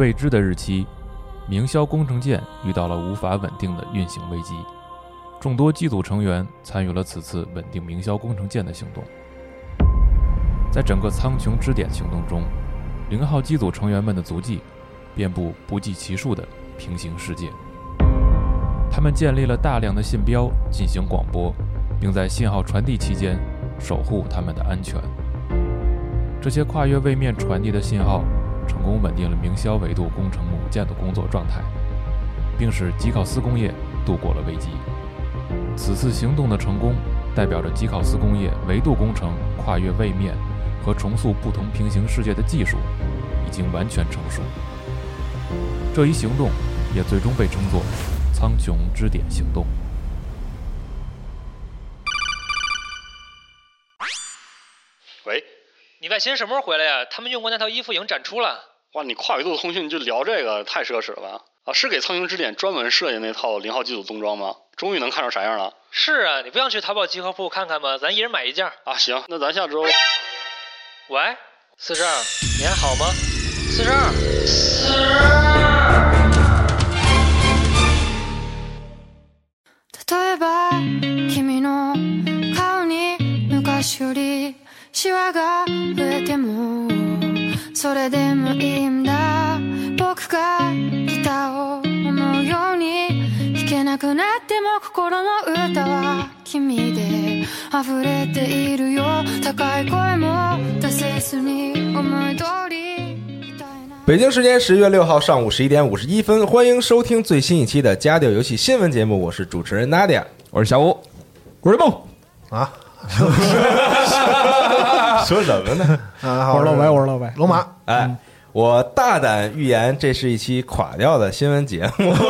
未知的日期，明霄工程舰遇到了无法稳定的运行危机。众多机组成员参与了此次稳定明霄工程舰的行动。在整个苍穹之点行动中，零号机组成员们的足迹遍布不计其数的平行世界。他们建立了大量的信标进行广播，并在信号传递期间守护他们的安全。这些跨越位面传递的信号，成功稳定了明霄维度工程母舰的工作状态，并使吉考斯工业度过了危机。此次行动的成功，代表着吉考斯工业维度工程跨越位面和重塑不同平行世界的技术已经完全成熟。这一行动也最终被称作“苍穹之点行动”。外星什么时候回来呀？他们用过那套衣服已经展出了。哇，你跨维度通讯就聊这个，太奢侈了吧？啊，是给苍穹支点专门设计那套零号机组冬装吗？终于能看出啥样了。是啊，你不想去淘宝集合铺看看吗？咱一人买一件。啊，行，那咱下周。喂，四十二，你还好吗？四十二，四十例えば君の顔に昔より シワが増えてもそれでもいいんだ。僕がギターを思うように弾けなくなっても心の歌は君で溢れているよ。高い声も出せずに思い通り北京时间十月六号上午十一点五十一分，欢迎收听最新一期的家调游戏新闻节目，我是主持人 Nadia，我是小五，我是梦啊，说什么呢？啊，我是老白，我是老白。龙马，哎，我大胆预言，这是一期垮掉的新闻节目。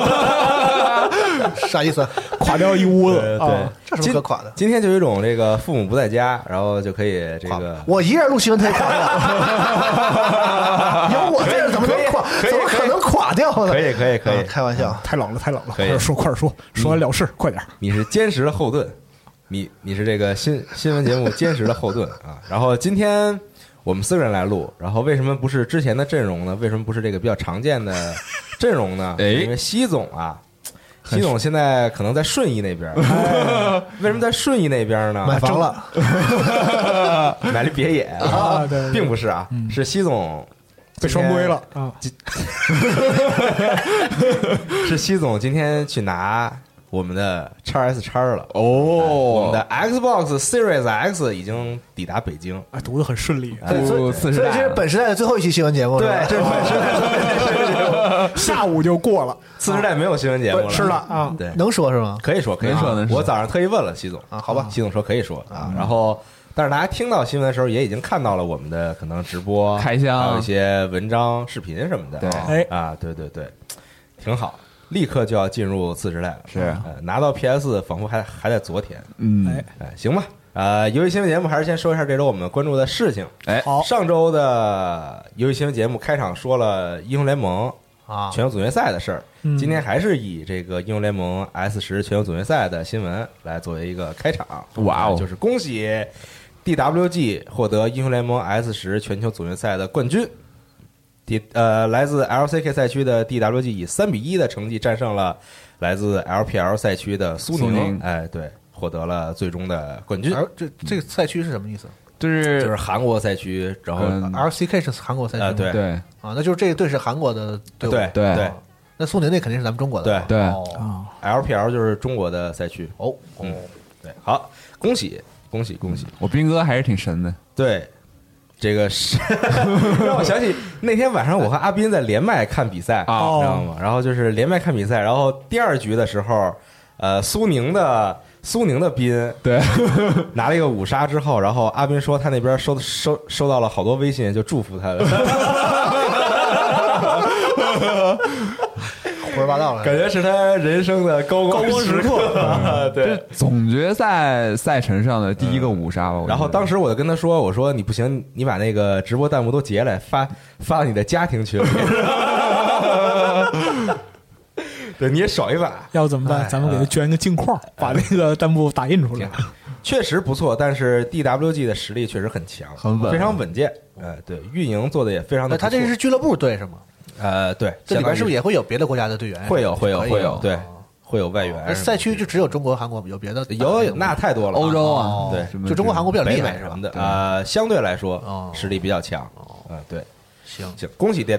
啥意思？垮掉一屋子对啊！这什么可垮的？今天就有一种这个父母不在家，然后就可以这个我一个人录新闻，他也垮掉。有我在这人怎么能垮？怎么可能垮掉呢？可以可以可以啊，开玩笑。太冷了，太冷了！快点说，快点说，说完了事，快点。你是坚实的后盾，你你是这个新新闻节目坚实的后盾啊。然后今天我们四个人来录，然后为什么不是之前的阵容呢？为什么不是这个比较常见的阵容呢？哎因为西总啊，西总现在可能在顺义那边。哎为什么在顺义那边呢？买房了，买了别野啊对对并不是啊，是西总被双规了啊！是西总今天去拿我们的叉 S 叉了哦我们的 Xbox Series X 已经抵达北京。哎，读的很顺利。对所以这是本时代的最后一期新闻节目，是吧这是本时代下午就过了，次时代没有新闻节目了，是的啊！对，能说是吗？可以说，可以说能说我早上特意问了习总啊好吧习总说可以说啊。然后，但是大家听到新闻的时候，也已经看到了我们的可能直播开箱还有一些文章、视频什么的。对哎啊，对对对，挺好。立刻就要进入次时代了，是呃拿到 PS，仿佛还还在昨天。嗯，哎，哎，行吧。呃，游戏新闻节目还是先说一下这周我们关注的事情。哎，好，上周的游戏新闻节目开场说了英雄联盟啊，全球总决赛的事儿，嗯今天还是以这个英雄联盟 S 十全球总决赛的新闻来作为一个开场。哇哦就是恭喜 DWG 获得英雄联盟 S 十全球总决赛的冠军。D 呃，来自 LCK 赛区的 DWG 以三比一的成绩战胜了来自 LPL 赛区的苏苏宁哎，对，获得了最终的冠军。而这这个赛区是什么意思就是就是韩国赛区，然后嗯？LCK 是韩国赛区吗啊对对啊，那就是这个队是韩国的队伍。对对对那苏宁那肯定是咱们中国的。对对，LPL 就是中国的赛区。哦嗯，对，好，恭喜恭喜恭喜！我斌哥还是挺神的。对，这个是 让我想起那天晚上我和阿斌在连麦看比赛啊你知道吗？然后就是连麦看比赛，然后第二局的时候，呃，苏宁的苏宁的斌对，拿了一个五杀之后，然后阿斌说他那边收收收到了好多微信，就祝福他了。胡说八道了。感觉是他人生的高光时刻啊！对，总决赛赛程上的第一个五杀吧。然后当时我就跟他说：“我说你不行，你把那个直播弹幕都截来发发到你的家庭群里。对，你也爽一把，要怎么办？哎咱们给他捐个镜框，把那个弹幕打印出来。确实不错。但是 DWG 的实力确实很强，很稳非常稳健。哎，对，运营做的也非常的他这是俱乐部队是吗？呃，对，这里边是不是也也会有别的国家的队员？会有会有会有对哦会有外援那？赛区就只有中国、韩国，有别的有有那太多了，欧洲啊哦，对就中国、韩国比较厉害什么？的，呃，相对来说哦实力比较强。嗯，对，行，行，恭喜 D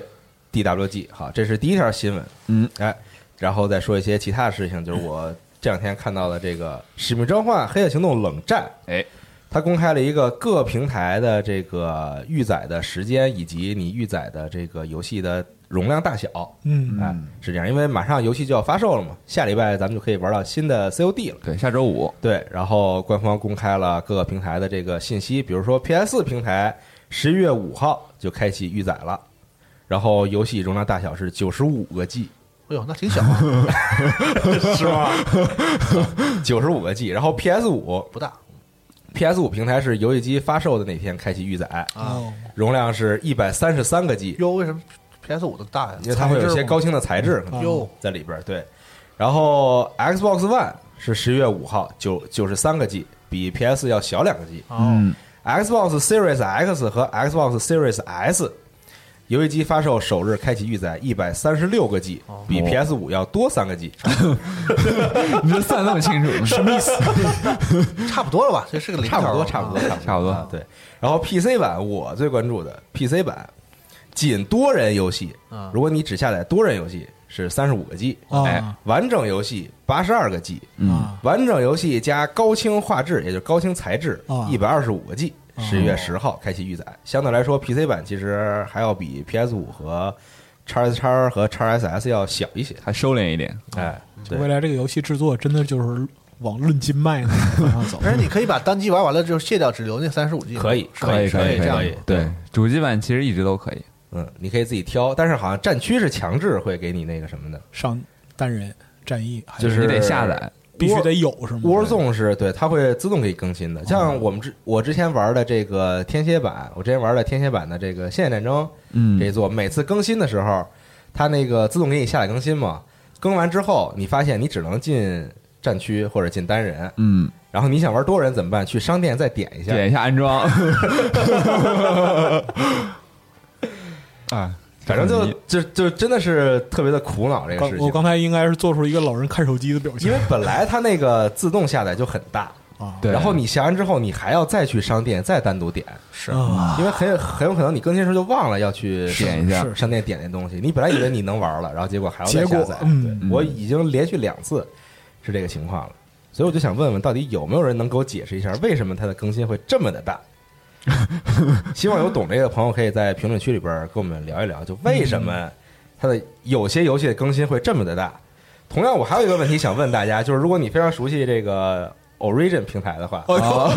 DWG，好，这是第一条新闻。嗯，哎，然后再说一些其他的事情，就是我这两天看到的这个《使命召唤：黑夜行动：冷战》，哎，它公开了一个各平台的这个预载的时间以及你预载的这个游戏的容量大小。嗯，哎，是这样，因为马上游戏就要发售了嘛，下礼拜咱们就可以玩到新的 COD 了。对，下周五。对，然后官方公开了各个平台的这个信息，比如说 PS 平台十一月五号就开启预载了，然后游戏容量大小是九十五个 G，哎呦，那挺小啊，是吗？九十五个 G，然后 PS 五不大 PS 五平台是游戏机发售的那天开启预载，啊。哦，容量是一百三十三个 G，哟，为什么 PS 五的大呀？因为它会有一些高清的材质可能哟，在里边儿。对，然后 Xbox One 是十一月五号九九十三个 G，比 PS 要小两个 G。哦，嗯 Xbox Series X 和 Xbox Series S 游戏机发售首日开启预载一百三十六个 G，比 PS 五要多三个 G。你这算那么清楚，什么意思？差不多了吧？这是个零头差不多，啊差不多，差不多，差不多。啊对，然后 PC 版我最关注的 PC 版，仅多人游戏啊，如果你只下载多人游戏是三十五个 G，啊哎，完整游戏八十二个 G，嗯，啊，完整游戏加高清画质，也就是高清材质啊，一百二十五个 G，十一月十号开启预载。相对来说，PC 版其实还要比 PS 五和 x S x 和 x SS 要小一些。还收敛一点，哎，对未来这个游戏制作真的就是往论斤卖的方向走。但是你可以把单机玩完了之后卸掉，只留那三十五 G。可以，可以，可以以，这样可以。对，主机版其实一直都可以，嗯，你可以自己挑，但是好像战区是强制会给你那个什么的，上单人战役，就是你得下载，必须得有是吗 Warzone 是对，它会自动给你更新的。像我们之我之前玩的这个天蝎版，我之前玩的天蝎版的这个《现代战争》嗯这一座，每次更新的时候，它那个自动给你下载更新嘛。更完之后，你发现你只能进战区或者进单人，嗯，然后你想玩多人怎么办？去商店再点一下。点一下安装，啊，反正就就就真的是特别的苦恼这个事情，我刚才应该是做出一个老人看手机的表情因为本来它那个自动下载就很大，啊，对，然后你下完之后，你还要再去商店再单独点，是啊因为很有很有可能你更新时候就忘了要去点一下商店点那东西，你本来以为你能玩了，然后结果还要再下载。嗯对我已经连续两次是这个情况了，所以我就想问问，到底有没有人能给我解释一下，为什么它的更新会这么的大？希望有懂这个的朋友可以在评论区里边跟我们聊一聊，就为什么它的有些游戏的更新会这么的大？同样，我还有一个问题想问大家，就是如果你非常熟悉这个 Origin 平台的话，哦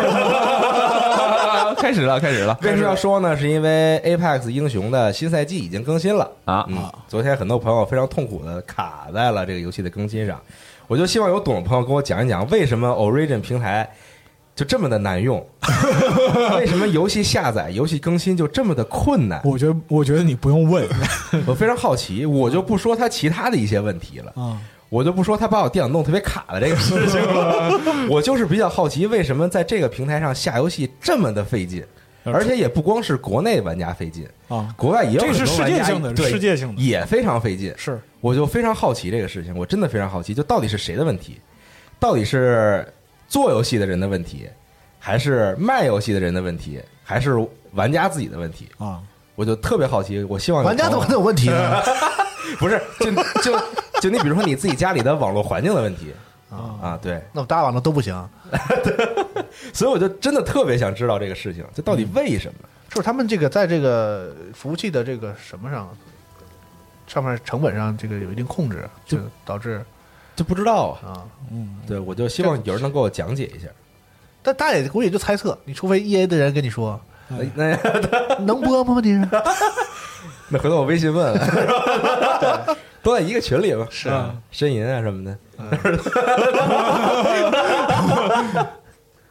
开始了，开始了为什么要说呢？是因为 Apex 英雄的新赛季已经更新了啊嗯，昨天很多朋友非常痛苦的卡在了这个游戏的更新上，我就希望有懂的朋友跟我讲一讲，为什么 Origin 平台就这么的难用？为什么游戏下载、游戏更新就这么的困难？我觉得我觉得你不用问 我非常好奇，我就不说它其他的一些问题了。啊，我就不说他把我电脑弄特别卡的这个事情了，我就是比较好奇，为什么在这个平台上下游戏这么的费劲，而且也不光是国内玩家费劲，啊，国外也有这是世很多玩家界性的对世界性的也非常费劲。是我就非常好奇这个事情，我真的非常好奇，就到底是谁的问题？到底是做游戏的人的问题，还是卖游戏的人的问题，还是玩家自己的问题？啊，我就特别好奇，我希望玩家怎么朋友可能有问题呢？不是就就就你比如说你自己家里的网络环境的问题啊，啊，对，那我大网络都不行，所以我就真的特别想知道这个事情，这到底为什么？就是他们这个在这个服务器的这个什么上，上面成本上这个有一定控制，就导致就不知道啊。啊。对，我就希望有人能给我讲解一下。但大家也估计也就猜测，你除非 E A 的人跟你说那那 能播吗？问题是那回头我微信问问，都在一个群里吧？是啊呻吟啊什么的。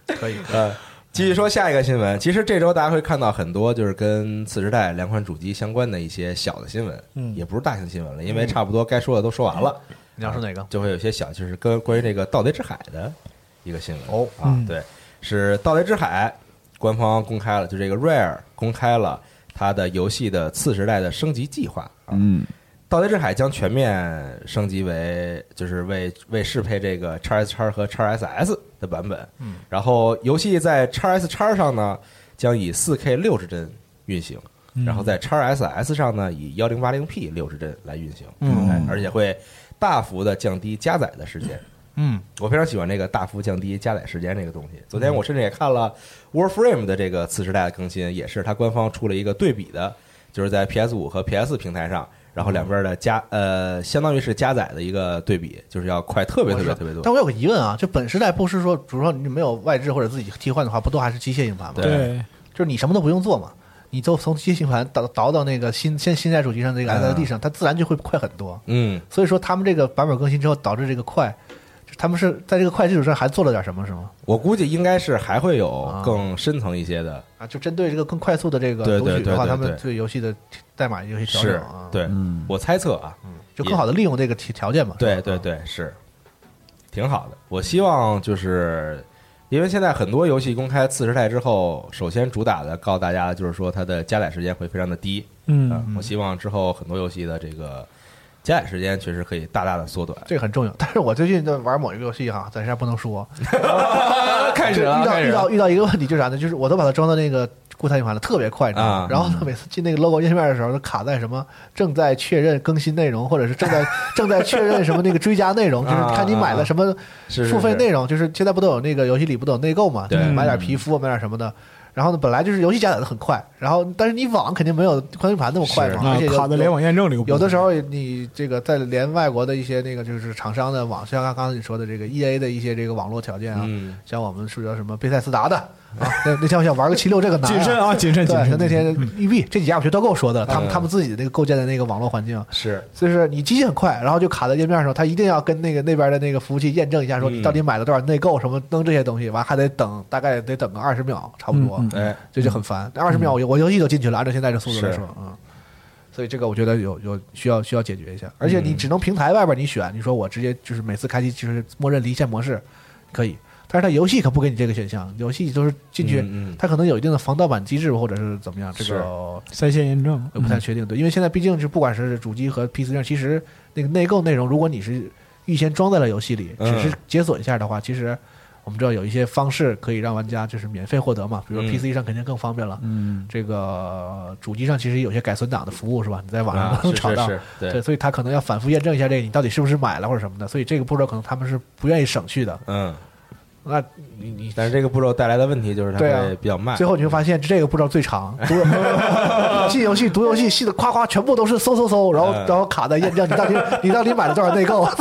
可以，呃，继续说下一个新闻。其实这周大家会看到很多就是跟次时代两款主机相关的一些小的新闻，嗯也不是大型新闻了，因为差不多该说的都说完了。你要说哪个？就会有些小，就是跟关于这个《盗贼之海》的一个新闻哦啊嗯，对，是《盗贼之海》官方公开了，就这个 Rare 公开了它的游戏的次时代的升级计划啊。嗯，盗贼之海将全面升级为就是为为适配这个 x S x 和 x SS 的版本。嗯，然后游戏在 x S x 上呢将以 4K 六十帧运行，嗯然后在 x SS 上呢以幺零八零 P 六十帧来运行。嗯哎而且会大幅的降低加载的时间。嗯，我非常喜欢这个大幅降低加载时间这个东西。昨天我甚至也看了 Warframe 的这个次时代的更新，也是它官方出了一个对比的，就是在 PS 五和 PS 平台上，然后两边的加呃，相当于是加载的一个对比，就是要快特别特别特别多。但我有个疑问啊，就本时代不是说，比如说你没有外置或者自己替换的话，不都还是机械硬盘吗？对对，就是你什么都不用做嘛，你就从机械硬盘倒倒到那个新现新代主机上这个嗯。SSD 上，它自然就会快很多。嗯，所以说他们这个版本更新之后，导致这个快，他们是在这个快基础上还做了点什么，是吗？我估计应该是还会有啊。更深层一些的，啊，就针对这个更快速的这个对读取的话，对对对他们对。对游戏的代码有些调整啊，，对嗯，我猜测啊，就更好的利用这个条条件嘛。对对，对，是。挺好的。我希望就是因为现在很多游戏公开次时代之后，首先主打的告诉大家的就是说它的加载时间会非常的低。嗯嗯，我希望之后很多游戏的这个加载时间确实可以大大的缩短。这个很重要。但是我最近在玩某一个游戏哈，暂时还不能说，开始了，就遇到遇到遇到一个问题，就是啥呢？就是我都把它装到那个固态硬盘了，特别快，你知道吗？啊？然后呢，每次进那个 logo 页面的时候，都卡在什么正在确认更新内容，或者是正在 正在确认什么那个追加内容，就是看你买了什么是付费内容，就是现在不都有那个游戏里不都有内购嘛？对。买点皮肤，买点什么的。然后呢，本来就是游戏加载的很快，然后但是你网肯定没有宽硬盘那么快嘛，啊而且，有卡在联网验证这个部分有的时候你这个在连外国的一些那个就是厂商的网，像刚刚你说的这个 E A 的一些这个网络条件啊，嗯，像我们说什么贝塞斯达的啊，那那天我想玩个七六这个难、谨慎啊，谨慎谨对，慎。那天育碧这几家我觉得都够说的，他们嗯。他们自己的那个构建的那个网络环境，是。就是你机器很快，然后就卡在页面上，他一定要跟那个那边的那个服务器验证一下，说嗯你到底买了多少内购什么弄这些东西，完还得等，大概得等个二十秒，差不多，嗯哎，这就很烦。二十秒我我游戏都进去了，按照现在这速度来说，嗯。所以这个我觉得有有需要需要解决一下，而且你只能平台外边你选，你说我直接就是每次开机就是默认离线模式，可以，但是它游戏可不给你这个选项，游戏都是进去，嗯嗯。它可能有一定的防盗版机制或者是怎么样，这个在线验证我不太确定，对，因为现在毕竟是不管是主机和 PC 上，其实那个内购内容，如果你是预先装在了游戏里，嗯只是解锁一下的话，其实我们知道有一些方式可以让玩家就是免费获得嘛，比如说嗯。PC 上肯定更方便了。嗯，这个主机上其实有些改存档的服务是吧？你在网上啊，能找到，是是是，对，对，所以他可能要反复验证一下这个你到底是不是买了或者什么的，所以这个步骤可能他们是不愿意省去的。嗯，那你你但是这个步骤带来的问题就是它对啊会比较慢最。后你会发现这个步骤最长，读进游戏读游戏，细的夸夸全部都是搜搜搜，然后嗯然后卡在验证你到底你到底买了多少内购，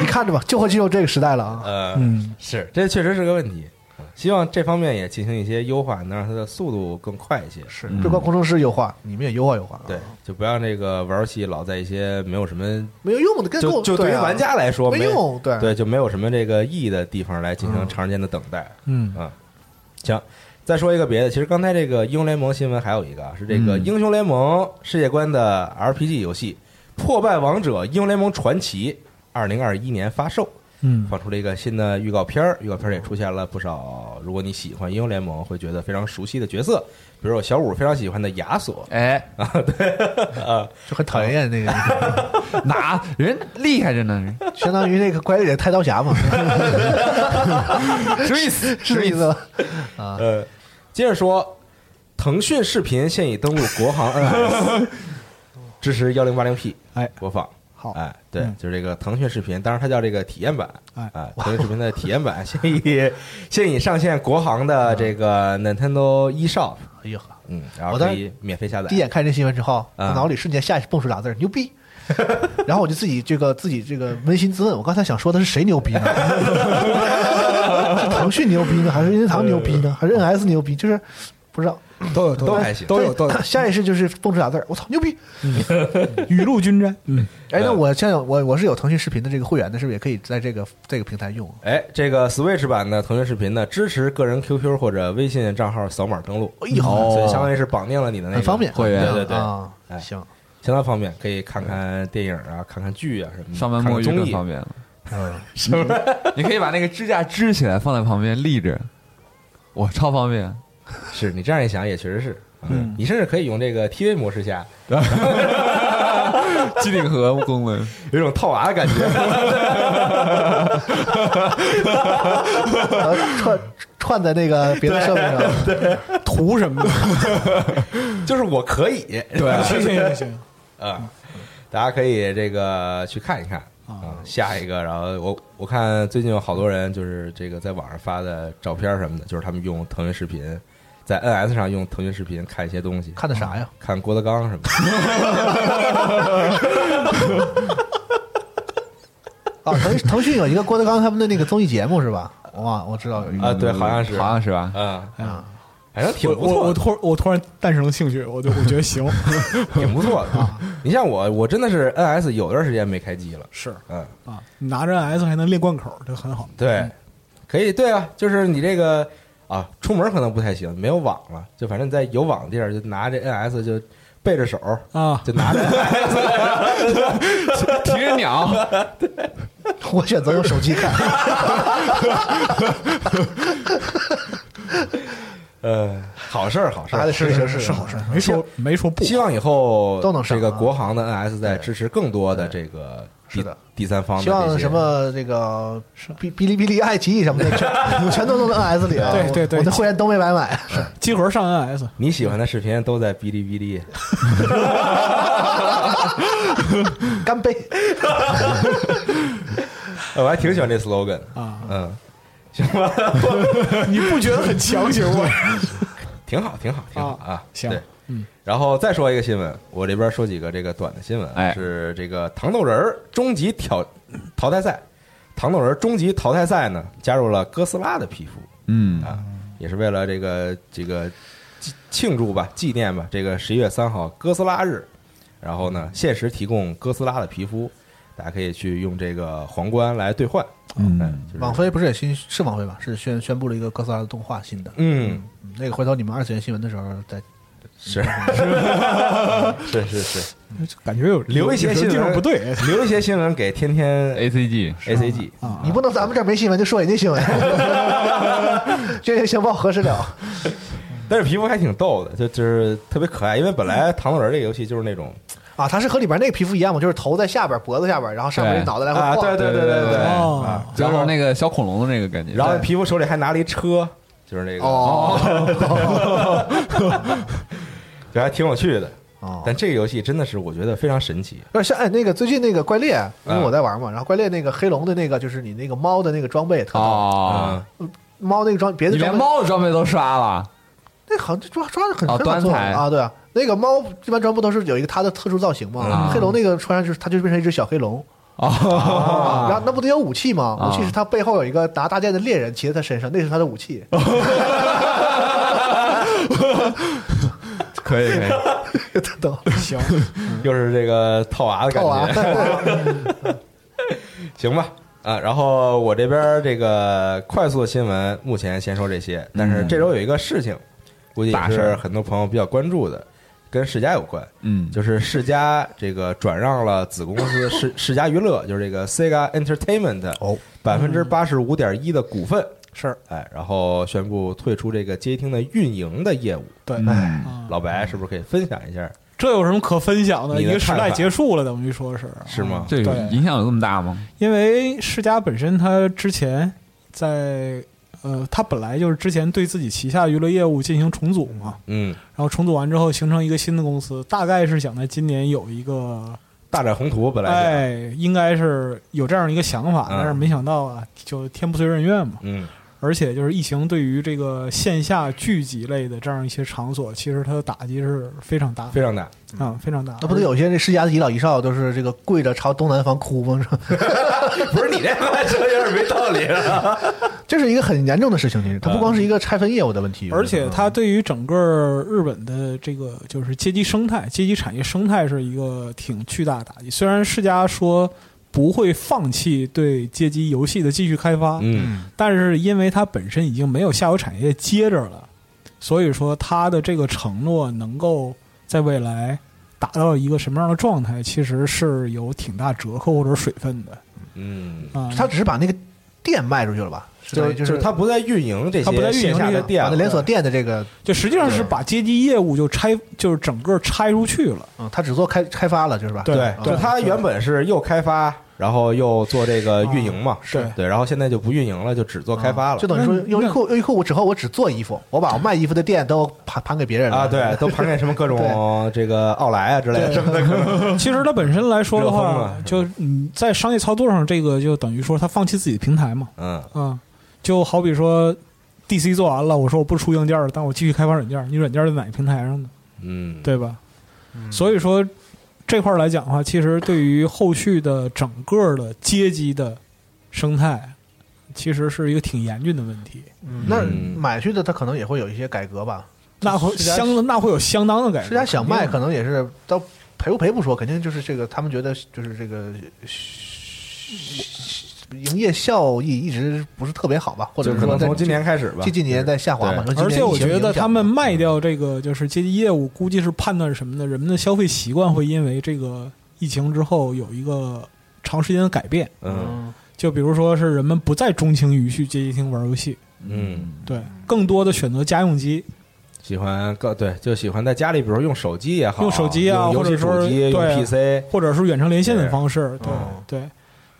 你看着吧，就会进入这个时代了啊。呃，嗯，是，这确实是个问题。希望这方面也进行一些优化，能让它的速度更快一些。是，这关工程师优化，你们也优化优化啊。对，就不让这个玩游戏老在一些没有什么，没有用的，跟就就对于啊玩家来说没用，对对，就没有什么这个意义的地方来进行嗯长时间的等待。嗯啊，行，再说一个别的，其实刚才这个英雄联盟新闻还有一个啊，是这个嗯英雄联盟世界观的 RPG 游戏《破败王者：英雄联盟传奇》，二零二一年发售。嗯放出了一个新的预告片儿，预告片儿也出现了不少，如果你喜欢英雄联盟，会觉得非常熟悉的角色，比如说小五非常喜欢的亚索哎，啊，对啊就很讨厌那个，哪人厉害着呢？相当于那个怪猎太刀侠嘛，什么意思？什么意思吧？啊，呃，接着说，腾讯视频现已登陆国行 NS，支持幺零八零 P 哎播放。好，哎，对嗯，就是这个腾讯视频，当然它叫这个体验版，哎哎，腾讯视频的体验版现已现已上线国行的这个 Nintendo eShop，哎呀，嗯，然后我当时可以免费下载第一。眼看这新闻之后，我啊脑里瞬间下意识蹦出俩字儿：牛逼。然后我就自己这个自己这个扪心自问，我刚才想说的是谁牛逼呢？是腾讯牛逼呢，还是任天堂牛逼呢，还是 NS 牛逼？就是不知道，都有有都还行都有都有，下意识就是蹦出俩字儿：我操，牛逼！雨露均沾。嗯，哎，那我现在我我是有腾讯视频的这个会员的，是不是也可以在这个这个平台用？哎，这个 Switch 版的腾讯视频呢，支持个人 QQ 或者微信账号扫码登录，哎呦，所以相当于是绑定了你的那个方便，会员对对对，啊，哎行，相当方便，可以看看电影啊，看看剧啊什么的，上班摸鱼看看综艺更方便了。嗯，你可以把那个支架支起来，放在旁边立着，哇，超方便。是你这样一想也确实是，嗯你甚至可以用这个 TV 模式下，机顶盒功能，有一种套娃的感觉。然后串串在那个别的设备上，图什么的，就是我可以，对行行行行，啊，大家可以这个去看一看啊。下一个，然后我我看最近有好多人就是这个在网上发的照片什么的，就是他们用腾讯视频在 NS 上用腾讯视频看一些东西，看的啥呀？看郭德纲什么的。啊，腾腾讯有一个郭德纲他们的那个综艺节目是吧？哇，我知道有一个啊，对，好像是，好像是吧？嗯，啊，反正挺我我我不错的，突我突然诞生了兴趣，我就我觉得行，挺不错的。你像我，我真的是 NS 有段时间没开机了，是嗯，啊，拿着 NS 还能练贯口，这很好。对，可以，对啊，就是你这个啊，出门可能不太行，没有网了，就反正在有网的地儿，就拿这 NS 就背着手，啊，就拿着 NS，提着鸟，我选择用手机看。呃，好事儿，好事儿还得。试一试，是好事，没说没说不。希望以后都能上这个啊国行的 NS 在支持更多的这个第是的第三方的希望什么这个哔哔哩哔哩、爱奇艺什么的，全 全都弄到 NS 里啊！对对对我我的会员都没白买。激活上 NS，你喜欢的视频都在哔哩哔哩。干杯！呃 我还挺喜欢这 slogan 啊嗯，行吧，你不觉得很强行吗？挺好，挺好，挺好啊啊。行然后再说一个新闻，我这边说几个这个短的新闻，哎。是这个糖豆人儿终极挑淘汰赛，糖豆人儿终极淘汰赛呢加入了哥斯拉的皮肤。嗯。啊，也是为了这个这个纪庆祝吧，纪念吧，这个十一月三号哥斯拉日，然后呢限时提供哥斯拉的皮肤，大家可以去用这个皇冠来兑换，嗯。就是网飞不是也新是网飞吧？是宣宣布了一个哥斯拉的动画新的。嗯。嗯那个回头你们二次元新闻的时候再 是。是是是，感觉有留一些新闻不对。留一些新闻给天天，A C G A C G，啊。你不能咱们这儿没新闻就说人家新闻，这些情报核实了。但是皮肤还挺逗的，就就是特别可爱。因为本来糖豆人这个游戏就是那种啊，它是和里边那个皮肤一样嘛，就是头在下边，脖子下边，然后上面对这脑袋来回啊，晃。对对对对对哦。啊，就然后是那个小恐龙的那个感觉，然后皮肤手里还拿了一车，就是那个，哦就还挺有趣的。哦，但这个游戏真的是我觉得非常神奇。不是像哎那个最近那个怪猎，因为嗯我在玩嘛，然后怪猎那个黑龙的那个就是你那个猫的那个装备特逗，哦，嗯，猫那个装别的连装备猫的装备都刷了，那好像抓抓的很哦很好做端材啊，对啊，那个猫一般装不都是有一个它的特殊造型吗？嗯黑龙那个穿上就是它就变成一只小黑龙，哦，啊，然后那不得有武器吗？啊武器是它背后有一个拿大剑的猎人骑在它身上，那是它的武器。可以可以，特逗，行，又是这个套娃的感套娃。觉，行吧？啊，然后我这边这个快速的新闻，目前先说这些。但是这周有一个事情，估计也是大事儿？很多朋友比较关注的，跟世嘉有关。嗯，就是世嘉这个转让了子公司世世嘉娱乐，就是这个 Sega Entertainment 哦，百分之八十五点一的股份，是哎，然后宣布退出这个街厅的运营的业务。对。嗯啊老白是不是可以分享一下？这有什么可分享的？一个时代结束了，等于说是是吗？这个影响有这么大吗？因为世嘉本身它之前在呃，它本来就是之前对自己旗下娱乐业务进行重组嘛，嗯，然后重组完之后形成一个新的公司，大概是想在今年有一个，大展宏图本来，哎，应该是有这样一个想法，嗯但是没想到啊，就天不遂人愿嘛。嗯而且就是疫情对于这个线下聚集类的这样一些场所，其实它的打击是非常大的非常大。啊，非常大。那不得有些这世家的遗老遗少都是这个跪着朝东南方哭吗？是吧 不是你这话说有点没道理了。这是一个很严重的事情，其实它不光是一个拆分业务的问题，而且它对于整个日本的这个就是阶级生态、阶级产业生态是一个挺巨大的打击。虽然世家说不会放弃对街机游戏的继续开发，嗯。但是因为它本身已经没有下游产业接着了，所以说它的这个承诺能够在未来达到一个什么样的状态，其实是有挺大折扣或者水分的。嗯。啊。他只是把那个店卖出去了吧？是就是就是他不再运营这他不再些线下运营这些的店连锁店的这个，就实际上是把街机业务就拆，就是整个拆出去了。嗯，他只做开开发了，就是吧？对对，就他原本是又开发，然后又做这个运营嘛，是。对，然后现在就不运营了，就只做开发了。就。等于说优衣库优衣库，我之后我只做衣服，我把我卖衣服的店都盘盘给别人了。啊，对，都盘给什么各种这个奥莱啊之类的。什么的，其实它本身来说的话，就嗯，在商业操作上，这个就等于说他放弃自己的平台嘛，嗯，啊，就好比说 DC 做完了，我说我不出硬件了，但我继续开发软件，你软件在哪个平台上呢？嗯，对吧？所以说这块儿来讲的话，其实对于后续的整个的街机的生态，其实是一个挺严峻的问题。嗯那嗯买去的他可能也会有一些改革吧。那会相那会有相当的改革。世家想卖，可能也是到赔不赔不说，肯定就是这个他们觉得就是这个营业效益一直不是特别好吧，或者可能从今年开始吧，近几年在下滑嘛。而且我觉得他们卖掉这个就是街机业务，估计是判断什么呢？人们的消费习惯会因为这个疫情之后有一个长时间的改变。嗯嗯就比如说是人们不再钟情于去街机厅玩游戏，嗯，对，更多的选择家用机，喜欢更对，就喜欢在家里，比如用手机也好，用手机啊或者说，用 PC，或者是远程连线的方式，对哦对。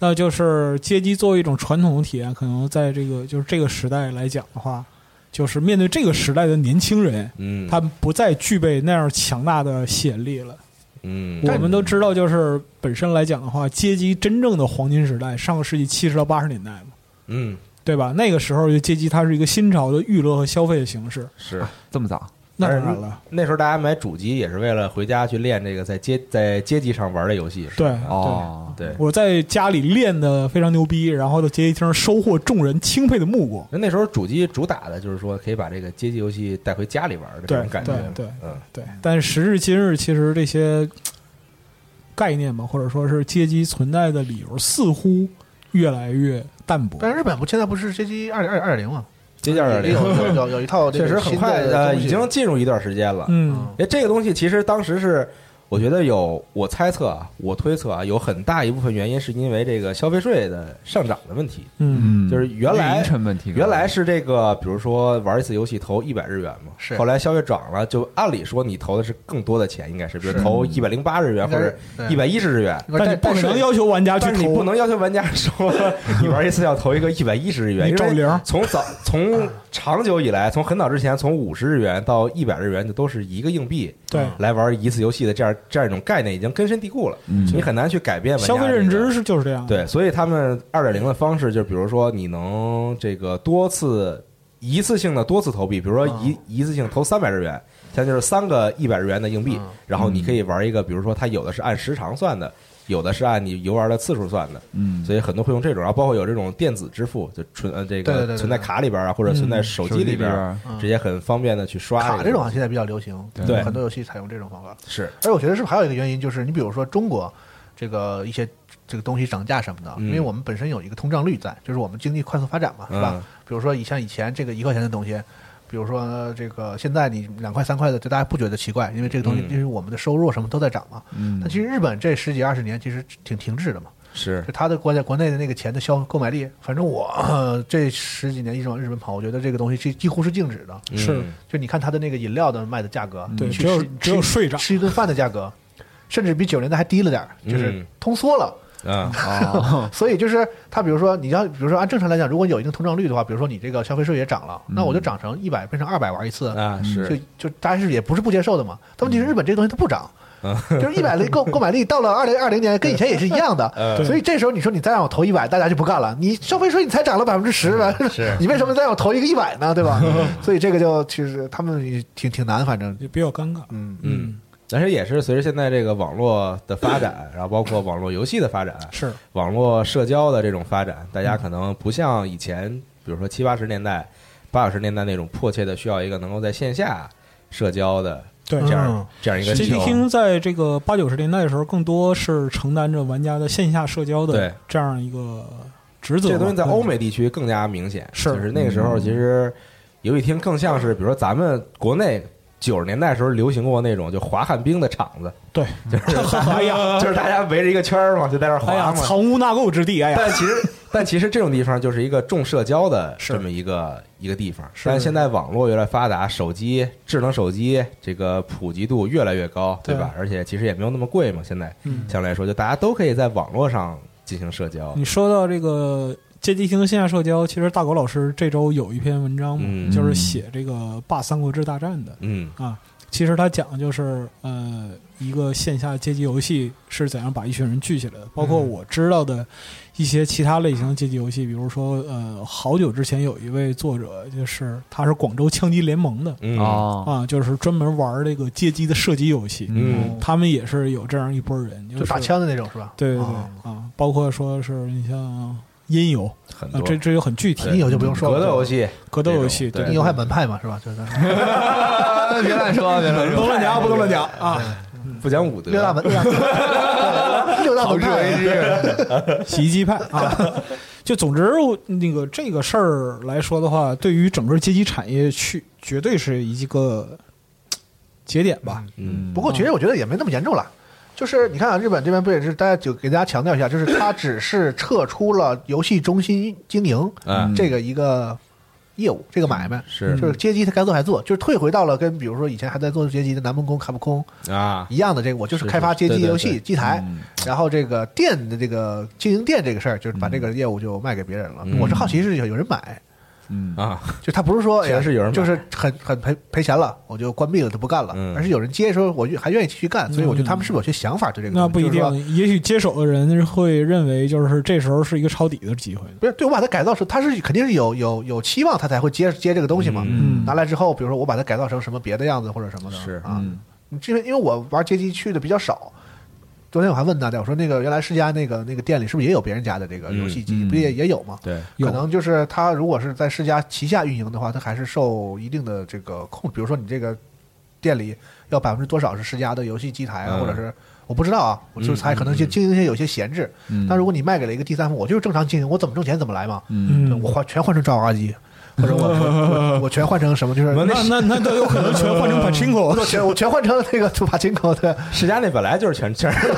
那就是街机作为一种传统的体验，可能在这个就是这个时代来讲的话，就是面对这个时代的年轻人，嗯，他们不再具备那样强大的吸引力了。嗯，我们都知道，就是本身来讲的话，街机真正的黄金时代，上个世纪七十到八十年代嘛，嗯对吧？那个时候，就街机它是一个新潮的娱乐和消费的形式。是这么早？那当然了，那时候大家买主机也是为了回家去练这个在街在街机上玩的游戏，对哦，对。我在家里练的非常牛逼，然后在街机厅收获众人钦佩的目光。那那时候主机主打的就是说可以把这个街机游戏带回家里玩的这种感觉，对对嗯对，但时至今日，其实这些概念嘛，或者说是街机存在的理由，似乎越来越淡薄。但是日本不现在不是街机二二二点零吗？街机二点也有零有有有一套确实很快呃，已经进入一段时间了。嗯，哎，这个东西其实当时是，我觉得有，我猜测啊，我推测啊，有很大一部分原因是因为这个消费税的上涨的问题。嗯，就是原来运营成本提高，原来是这个，比如说玩一次游戏投一百日元嘛，是后来消费涨了，就按理说你投的是更多的钱，应该是，比如投一百零八日元或者一百一十日元。但你不能要求玩家去但是你不，能要求玩家说 你玩一次要投一个一百一十日元，因为你找零。从早从长久以来，从很早之前，从五十日元到一百日元，就都是一个硬币对，来玩一次游戏的这样这样一种概念，已经根深蒂固了，嗯。你很难去改变玩家消费认这个知是就是这样。对，所以他们二点零的方式，就比如说你能这个多次一次性的多次投币，比如说一、一次性投三百日元，像就是三个一百日元的硬币，嗯然后你可以玩一个，比如说它有的是按时长算的，有的是按你游玩的次数算的，嗯，所以很多会用这种，然后包括有这种电子支付，就存呃这个存在卡里边啊，或者存在手手机里边，直接很方便的去刷卡这种啊现在比较流行，对。很多游戏采用这种方法。是。而我觉得是不是还有一个原因，就是你比如说中国这个一些这个东西涨价什么的，嗯。因为我们本身有一个通胀率在，就是我们经济快速发展嘛，是吧？嗯。比如说以像以前这个一块钱的东西，比如说这个现在你两块三块的，就大家不觉得奇怪，因为这个东西嗯因为我们的收入什么都在涨嘛。嗯但其实日本这十几二十年其实挺停滞的嘛，是就他的国家国内的那个钱的消购买力，反正我、呃这十几年一直往日本跑，我觉得这个东西几几乎是静止的。是嗯就你看他的那个饮料的卖的价格，对，只有你去吃只有吃税涨。吃一顿饭的价格，甚至比九十年代还低了点，就是嗯通缩了。啊哦，所以就是他，比如说你要，比如说按正常来讲，如果有一定通胀率的话，比如说你这个消费税也涨了，那我就涨成一百变成二百玩一次，啊是就就大家是也不是不接受的嘛。但问题是日本这个东西它不涨。嗯就是一百的购 购买力到了二零二零年跟以前也是一样的，嗯所以这时候你说你再让我投一百，大家就不干了。你消费税你才涨了百分之十吧，你为什么再让我投一个一百呢？对吧？所以这个就其实他们挺挺难，反正就比较尴尬。嗯嗯，而且也是随着现在这个网络的发展，然后包括网络游戏的发展，是，网络社交的这种发展，大家可能不像以前，比如说七八十年代、八九十年代那种迫切的需要一个能够在线下社交的对这样、嗯这样一个街机需求。厅在这个八九十年代的时候，更多是承担着玩家的线下社交的这样一个职责。这东西在欧美地区更加明显，是就是那个时候其实游戏厅更像是，比如说咱们国内九十年代时候流行过那种就滑旱冰的场子，对，就是大 哎呀，就是大家围着一个圈儿嘛，就在那儿滑嘛。藏污纳垢之地，哎呀，但其实但其实这种地方就是一个重社交的这么一个一个地方。但现在网络越来越发达，手机、智能手机这个普及度越来越高，对吧？而且其实也没有那么贵嘛。现在嗯，相对来说，就大家都可以在网络上进行社交。你说到这个街机厅线下社交，其实大狗老师这周有一篇文章嘛，嗯就是写这个霸三国志大战的嗯啊。其实他讲的就是呃一个线下街机游戏是怎样把一群人聚起来的，包括我知道的一些其他类型的街机游戏，比如说呃好久之前有一位作者，就是他是广州枪击联盟的嗯哦，啊，就是专门玩这个街机的射击游戏，嗯他们也是有这样一波人，就是打枪的那种是吧？对对对、哦啊，包括说是你像音游。啊，很多。这这就很具体。音游就不用说了，格斗游戏，格斗游戏，对音游还门派嘛是吧？就是。别乱说，别乱说，不能乱讲，不能乱讲啊！不讲武德，六大门六大对六大门派，洗衣机派啊，就总之那个这个事儿来说的话，对于整个街机产业去绝对是一个节点吧。嗯，不过其实我觉得也没那么严重了。就是你看啊，日本这边不也是大家就给大家强调一下，就是它只是撤出了游戏中心经营嗯这个一个业务，这个买卖。是就是街机它该做还做，就是退回到了跟比如说以前还在做街机的南梦宫、卡普空啊，一样的这个，我就是是开发街机游戏机台，嗯然后这个店的这个经营店这个事儿，就是把这个业务就卖给别人了。嗯我是好奇是有有人买，嗯啊，就他不是说哎呀确实是有人买就是很很赔赔钱了，我就关闭了就不干了，嗯而是有人接说我还愿意继续干，所以我觉得他们是不是有些想法对这个东西？那不一就是说定，也许接手的人会认为，就是这时候是一个抄底的机会。不是，对我把它改造成，他是肯定是有有有期望，他才会接接这个东西嘛。嗯拿来之后，比如说我把它改造成什么别的样子或者什么的，是啊。嗯因为因为我玩街机去的比较少，昨天我还问大家，我说那个原来世嘉那个那个店里是不是也有别人家的这个游戏机？嗯嗯不也也有吗？对，可能就是他如果是在世嘉旗下运营的话，他还是受一定的这个控，比如说你这个店里要百分之多少是世嘉的游戏机台啊，嗯或者是我不知道啊，我就是猜可能就经营些有些闲置。嗯但如果你卖给了一个第三方，我就是正常经营，我怎么挣钱怎么来嘛。嗯嗯我换全换成抓娃娃机，或者我我我我全换成什么？就是那那那都有可能全换成 pachinko 我全我全换成那个土帕金口的，世嘉那本来就是全全是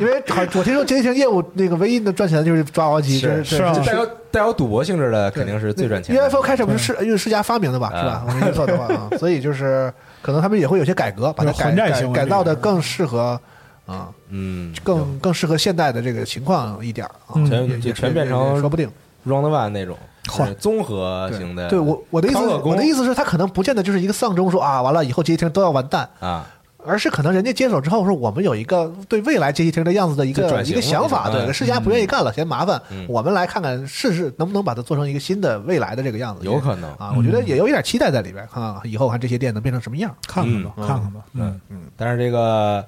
因为好我听说街机业务那个唯一能赚钱的就是抓娃娃机，是是是啊带有带有赌博性质的，肯定是最赚钱的。UFO 开始不是世因为世嘉发明的吧，啊是吧？我没记错的话啊，所以就是可能他们也会有些改革，把它改改造的更适合啊，嗯，更更适合现代的这个情况一点啊，也也全变成说不定。Round One 那种综合型的。对我我的意思，我的意思是，他可能不见得就是一个丧钟说啊，完了以后街机厅都要完蛋，啊，而是可能人家接手之后说，我们有一个对未来街机厅的样子的一个一就转型个想法，对，世嘉不愿意干了，嫌麻烦嗯，我们来看看试试能不能把它做成一个新的未来的这个样子，有可能啊，我觉得也有一点期待在里边，看看以后看这些店能变成什么样。看看吧，嗯看看吧。嗯嗯但是这个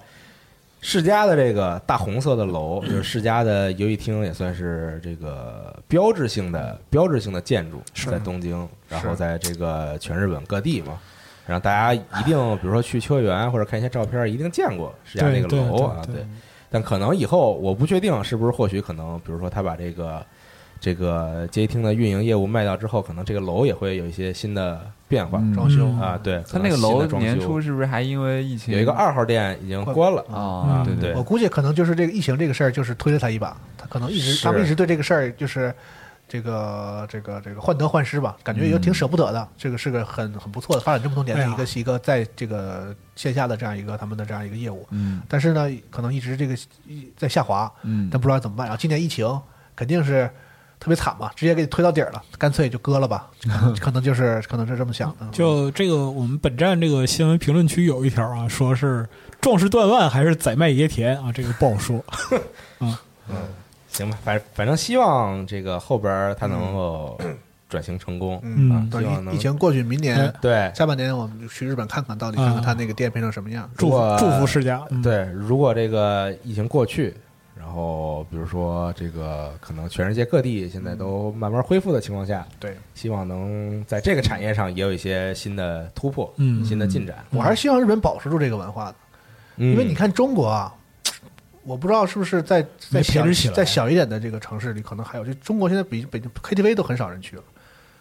世嘉的这个大红色的楼，就是世嘉的游戏厅，也算是这个标志性的标志性的建筑，在东京，然后在这个全日本各地嘛。然后大家一定，比如说去秋叶原或者看一些照片，一定见过世嘉那个楼啊，对对。但可能以后我不确定是不是，或许可能，比如说他把这个这个街机厅的运营业务卖掉之后，可能这个楼也会有一些新的变化。嗯装修嗯啊，对，他那个楼年初是不是还因为疫情有一个二号店已经关了啊嗯？对对我估计可能就是这个疫情这个事儿，就是推了他一把，他可能一直他们一直对这个事儿就是。这个这个这个患得患失吧，感觉也挺舍不得的。这个是个很很不错的，发展这么多年的一个、哎一个在这个线下的这样一个他们的这样一个业务。嗯但是呢，可能一直这个在下滑，嗯但不知道怎么办。然后今年疫情肯定是特别惨嘛，直接给你推到底儿了，干脆就割了吧。可能 就是可能是这么想的。就这个，我们本站这个新闻评论区有一条啊，说是壮士断腕还是宰卖爷田啊，这个不好说。嗯行吧，反反正希望这个后边他能够转型成功。嗯，嗯等希望能疫疫情过去，明年哎对下半年我们就去日本看看，到底看看他那个店变成什么样。祝福祝福世家。嗯，对，如果这个疫情过去，然后比如说这个可能全世界各地现在都慢慢恢复的情况下，对希望能在这个产业上也有一些新的突破，嗯新的进展。我还是希望日本保持住这个文化的，因因为你，看中国啊，我不知道是不是在在小在小一点的这个城市里，可能还有。就中国现在比北京 KTV 都很少人去了。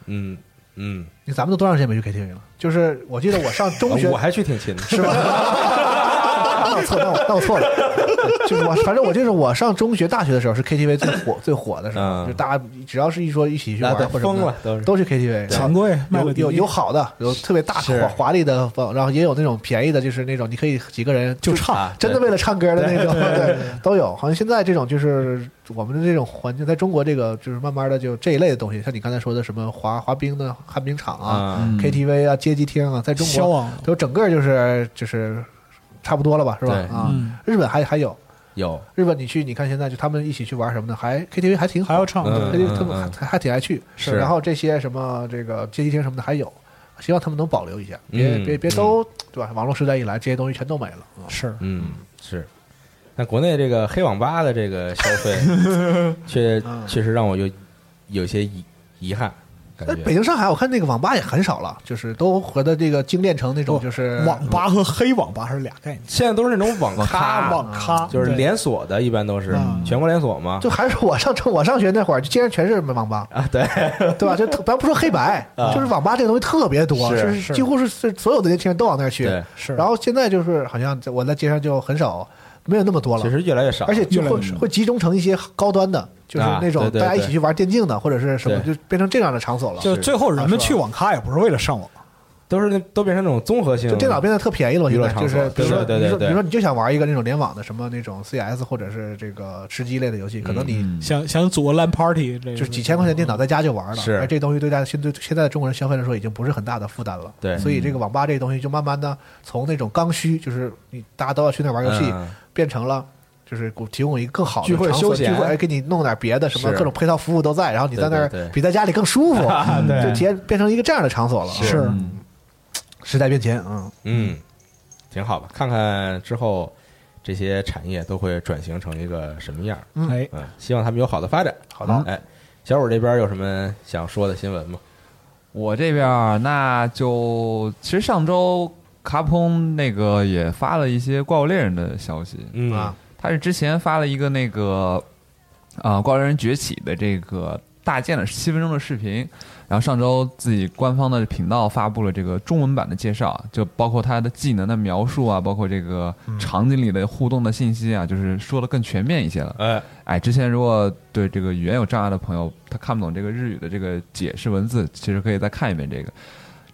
嗯嗯，你咱们都多长时间没去 KTV 了？就是我记得我上中学 我还去挺勤的，是吧？那我错，那我那我错了，对 就是我，反正我就是我上中学、大学的时候是 KTV 最火最火的时候，嗯就大家只要是一说一起去玩或者什么的疯了都是都去 KTV，钱柜麦乐迪有有有好的，有特别大是华华丽的风，然后也有那种便宜的，就是那种你可以几个人就唱啊真的为了唱歌的那种，对都有。好像现在这种就是我们的这种环境，在中国这个就是慢慢的就这一类的东西，像你刚才说的什么滑滑冰的旱冰场啊、KTV 啊、街机厅啊，在中国。都整个就是就是差不多了吧，是吧？对。啊，嗯，日本还还有。有。日本，你去你看现在就他们一起去玩什么的，还 KTV 还挺好。还要唱，KTV 他们嗯还还挺爱去，是。然后这些什么这个街机厅什么的还有，希望他们能保留一下，别嗯别别都对吧？网络时代一来，这些东西全都没了。啊是。嗯。是。但国内这个黑网吧的这个消费，确嗯。确实让我有有些遗遗憾，感北京、上海，我看那个网吧也很少了，就是都和的这个精炼成那种就是网吧和黑网吧是俩概念。现在都是那种网咖，网咖就是连锁的，一般都是嗯全国连锁嘛。就还是我上我上学那会儿，就竟然全是网吧，啊，对，对吧？就特咱不说黑白，啊就是网吧这个东西特别多，是是几乎是是所有的年轻人都往那儿去。是，然后现在就是好像我在街上就很少，没有那么多了。其。实越来越少，而且就会越越会集中成一些高端的，就是啊那种大家一起去玩电竞的，或者是什么，就变成这样的场所了。就最后人们去网咖也不是为了上网，都是那都变成那种综合性，就电脑变得特便宜了，娱乐现在就是比如说，对对对对比如说，比如说你就想玩一个那种联网的什么那种 CS 或者是这个吃鸡类的游戏，可能你嗯。想想组个 LAN party，就是几千块钱电脑在家就玩了，是。而这东西对大家现对现在的中国人消费来说已经不是很大的负担了。对所以这个网吧这个东西就慢慢的从那种刚需，就是你大家都要去那玩游戏，嗯变成了。就是提供一个更好的聚会场所休闲聚会哎，给你弄点别的，什么各种配套服务都在，然后你在那儿比在家里更舒服，对就体验变成一个这样的场所了。是嗯时代变迁，嗯，嗯，挺好吧？看看之后这些产业都会转型成一个什么样儿？嗯希望他们有好的发展。好的，哎，小五这边有什么想说的新闻吗？我这边儿那就其实上周卡普空那个也发了一些怪物猎人的消息，嗯啊，他是之前发了一个那个啊、怪物猎人崛起的这个大件的七分钟的视频，然后上周自己官方的频道发布了这个中文版的介绍，就包括他的技能的描述啊，包括这个场景里的互动的信息啊，就是说的更全面一些了。哎，哎，之前如果对这个语言有障碍的朋友，他看不懂这个日语的这个解释文字，其实可以再看一遍这个。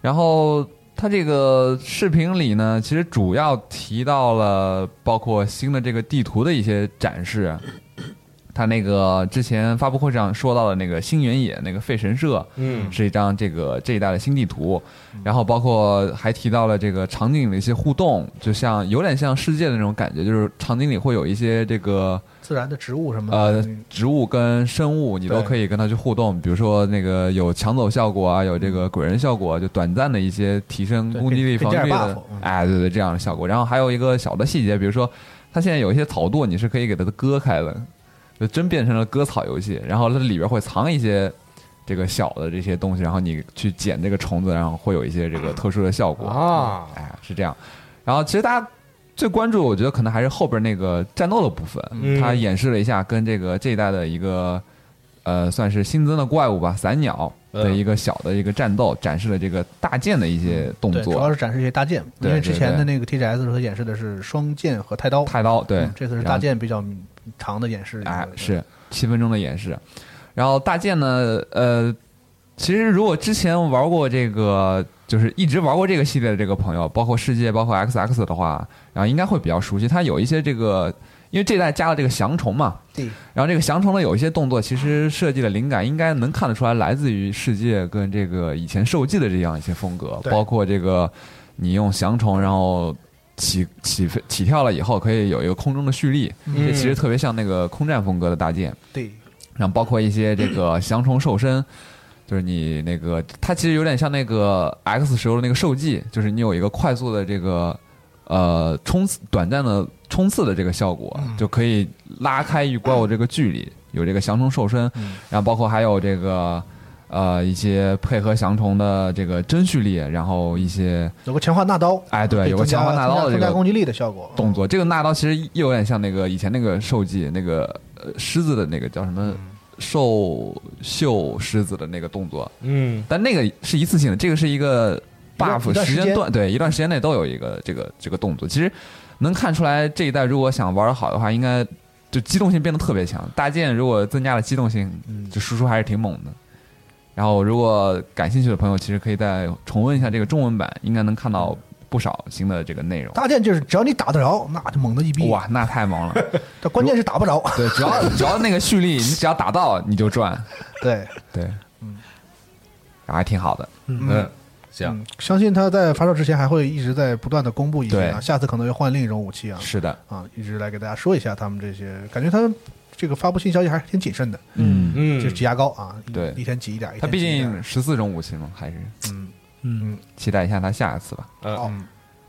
然后他这个视频里呢，其实主要提到了包括新的这个地图的一些展示。他那个之前发布会上说到的那个新原野那个废神社，嗯是一张这个这一代的新地图，然后包括还提到了这个场景的一些互动，就像有点像世界的那种感觉，就是场景里会有一些这个自然的植物什么的，呃植物跟生物，你都可以跟它去互动，比如说那个有抢走效果啊，有这个鬼人效果，就短暂的一些提升攻击力、防御力的哎，对对，这样的效果。然后还有一个小的细节，比如说它现在有一些草垛，你是可以给它割开的，就真变成了割草游戏。然后它里边会藏一些这个小的这些东西，然后你去捡这个虫子，然后会有一些这个特殊的效果。啊，哎，是这样。然后其实大家最关注，我觉得可能还是后边那个战斗的部分，嗯它演示了一下跟这个这一代的一个呃算是新增的怪物吧，散鸟的嗯一个小的一个战斗，展示了这个大剑的一些动作，主。要是展示一些大剑，因为之前的那个 TGS 的时候，它演示的是双剑和太刀，太刀对嗯，这次是大剑比较长的演示，哎，是七分钟的演示。然后大剑呢，呃，其实如果之前玩过这个，就是一直玩过这个系列的这个朋友，包括世界，包括 XX 的话，然后应该会比较熟悉。它有一些这个，因为这代加了这个翔虫嘛，对。然后这个翔虫的有一些动作，其实设计的灵感应该能看得出来，来自于世界跟这个以前受记的这样一些风格，包括这个你用翔虫，然后起起飞起跳了以后，可以有一个空中的蓄力，这其实特别像那个空战风格的大剑。对，然后包括一些这个翔虫瘦身，就是你那个它其实有点像那个 X 时候的那个兽技，就是你有一个快速的这个呃冲刺短暂的冲刺的这个效果，就可以拉开与怪物这个距离，有这个降虫瘦身，然后包括还有这个。呃，一些配合降虫的这个真蓄力，然后一些有个强化纳刀，哎，对，有个强化纳刀的这个攻击力的效果，动作。这个纳刀其实又有点像那个以前那个兽技，那个呃狮子的那个叫什么兽嗅狮子的那个动作，嗯但那个是一次性的，这个是一个 buff 时间段，对一段时间内都有一个这个这个动作。其实能看出来这一代如果想玩的好的话，应该就机动性变得特别强。大剑如果增加了机动性，嗯就输出还是挺猛的。然后如果感兴趣的朋友，其实可以再重温一下这个中文版，应该能看到不少新的这个内容。大剑就是只要你打得着，那就猛的一逼。哇，那太猛了！但关键是打不着。对，只要 只要那个蓄力，你只要打到你就赚。对，对，嗯，还挺好的。嗯，行，嗯，相信他在发售之前还会一直在不断的公布一些啊，下次可能要换另一种武器啊，是的，啊，一直来给大家说一下他们这些，感觉他们这个发布新消息还是挺谨慎的，嗯，嗯，就是挤牙膏啊，对。一天挤一点，一它毕竟十四种武器嘛，还是。嗯嗯。期待一下他下一次吧。嗯。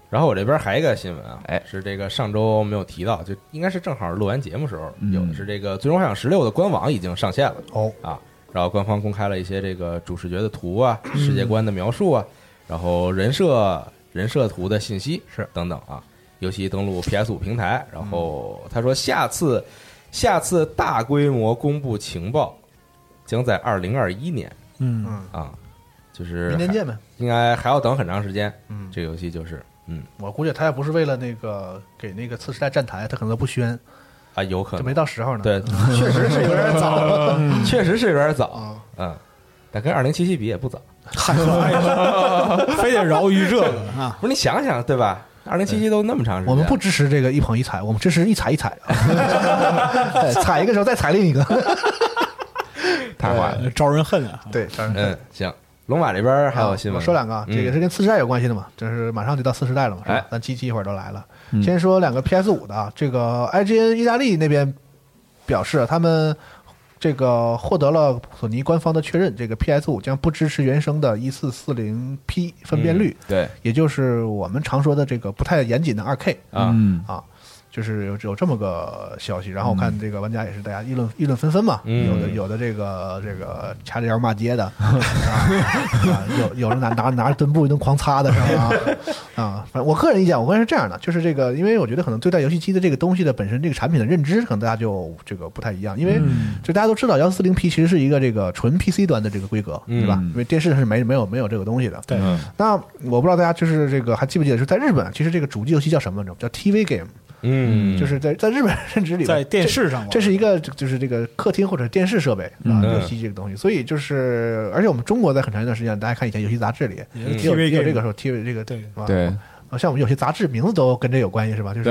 然后我这边还有一个新闻啊，哎。是这个上周没有提到，就应该是正好录完节目时候嗯。有的是这个《最终幻想十六》的官网已经上线了。哦，啊，然后官方公开了一些这个主视觉的图啊、嗯。世界观的描述啊，然后人设人设图的信息是。等等啊。游戏登录 PS 五平台，然后他说下次下次大规模公布情报将在二零二一年。嗯。嗯，啊，就是明年见呗。应该还要等很长时间。嗯，这个游戏就是嗯我估计他也不是为了那个给那个次时代站台，他可能都不宣，啊有可能就没到时候呢。对，确实是有点早，确实是有点早，啊，嗯，但跟二零七七比也不早。太坏了，非得饶于这个啊！不是你想想对吧？二零七七都那么长时间，我们不支持这个一捧一踩，我们支持一踩一踩，对踩一个时候再踩另一个。太坏了，招人恨啊！对，当然嗯行。龙马这边还有新闻，我说两个这个是跟次时代有关系的嘛，就是马上就到次时代了嘛，是吧哎？咱机器一会儿都来了。嗯先说两个 PS 五的啊，这个 IGN 意大利那边表示，他们这个获得了索尼官方的确认，这个 PS 五将不支持原生的 1440P 分辨率，对也就是我们常说的这个不太严谨的 2K 啊，嗯啊。就是有有这么个消息，然后我看这个玩家也是大家议论议论纷纷嘛，嗯有的有的这个这个掐着腰骂街的，啊，啊有有人拿拿拿着墩布一顿狂擦的是吧？啊，反正我个人意见，我个人是这样的，就是这个，因为我觉得可能对待游戏机的这个东西的本身这个产品的认知，可能大家就这个不太一样，因为嗯就大家都知道幺四零 P 其实是一个这个纯 PC 端的这个规格，对吧？嗯因为电视上是没没有没有这个东西的。对嗯那我不知道大家就是这个还记不记得，是在日本，其实这个主机游戏叫什么？叫 TV game，嗯，就是在在日本认知里，在电视上玩。这是一个就是这个客厅或者电视设备啊，嗯。游戏这个东西，所以就是，而且我们中国在很长一段时间，大家看以前游戏杂志里也嗯也有也有这个时候 TV 这个对。是吧？对。啊，像我们有些杂志名字都跟这有关系是吧？就是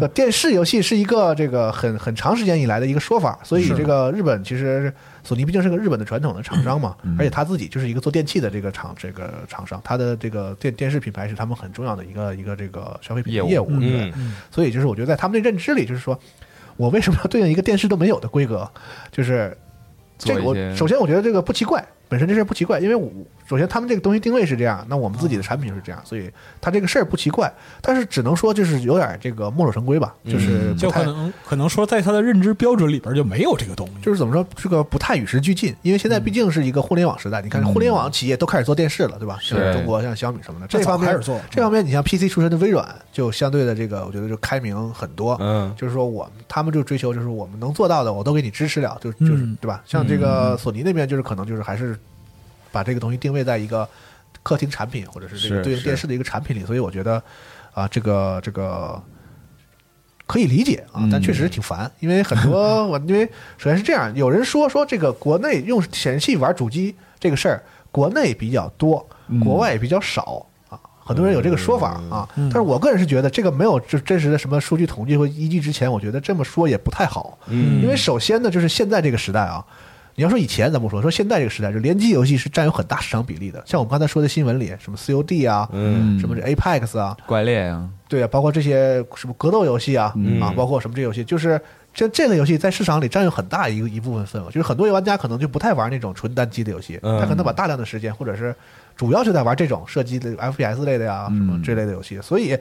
对 电视游戏是一个这个很很长时间以来的一个说法，所以这个日本其实索尼毕竟是个日本的传统的厂商嘛，嗯而且他自己就是一个做电器的这个厂这个厂商，他的这个电电视品牌是他们很重要的一个一个这个消费品业务业务，对嗯所以就是我觉得在他们的认知里，就是说我为什么要对应一个电视都没有的规格？就是这个我首先我觉得这个不奇怪，本身这事儿不奇怪，因为我首先他们这个东西定位是这样，那我们自己的产品就是这样，所以他这个事儿不奇怪，但是只能说就是有点这个墨守成规吧，就是就可能可能说在他的认知标准里边就没有这个东西。就是怎么说，这个不太与时俱进，因为现在毕竟是一个互联网时代，你看互联网企业都开始做电视了，对吧？是像中国像小米什么的，这这方面开始做这方面你像 PC 出身的微软，就相对的这个，我觉得就开明很多。嗯就是说我们他们就追求就是我们能做到的，我都给你支持了，就就是、嗯对吧？像这个索尼那边就是可能就是还是把这个东西定位在一个客厅产品或者是这个对应电视的一个产品里，所以我觉得啊，这个这个可以理解啊，但确实挺烦，因为很多 我因为首先是这样，有人说说这个国内用显示器玩主机这个事儿，国内比较多，国外也比较少。啊，很多人有这个说法啊，嗯但是我个人是觉得这个没有就真实的什么数据统计或依据之前，我觉得这么说也不太好。嗯因为首先呢，就是现在这个时代啊，你要说以前咱不说，说现在这个时代，就联机游戏是占有很大市场比例的。像我们刚才说的新闻里，什么 COD 啊，嗯什么这 Apex 啊，怪猎啊，对啊，包括这些什么格斗游戏啊，嗯啊，包括什么这游戏，就是这这个游戏在市场里占有很大一个一部分份额。就是很多玩家可能就不太玩那种纯单机的游戏，嗯他可能把大量的时间，或者是主要就在玩这种射击的 FPS 类的呀，什么这类的游戏。所以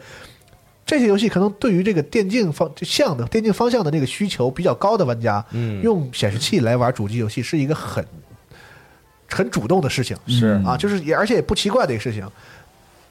这些游戏可能对于这个电竞方向的电竞方向的那个需求比较高的玩家，嗯用显示器来玩主机游戏是一个很很主动的事情。是啊，就是也而且也不奇怪的一个事情。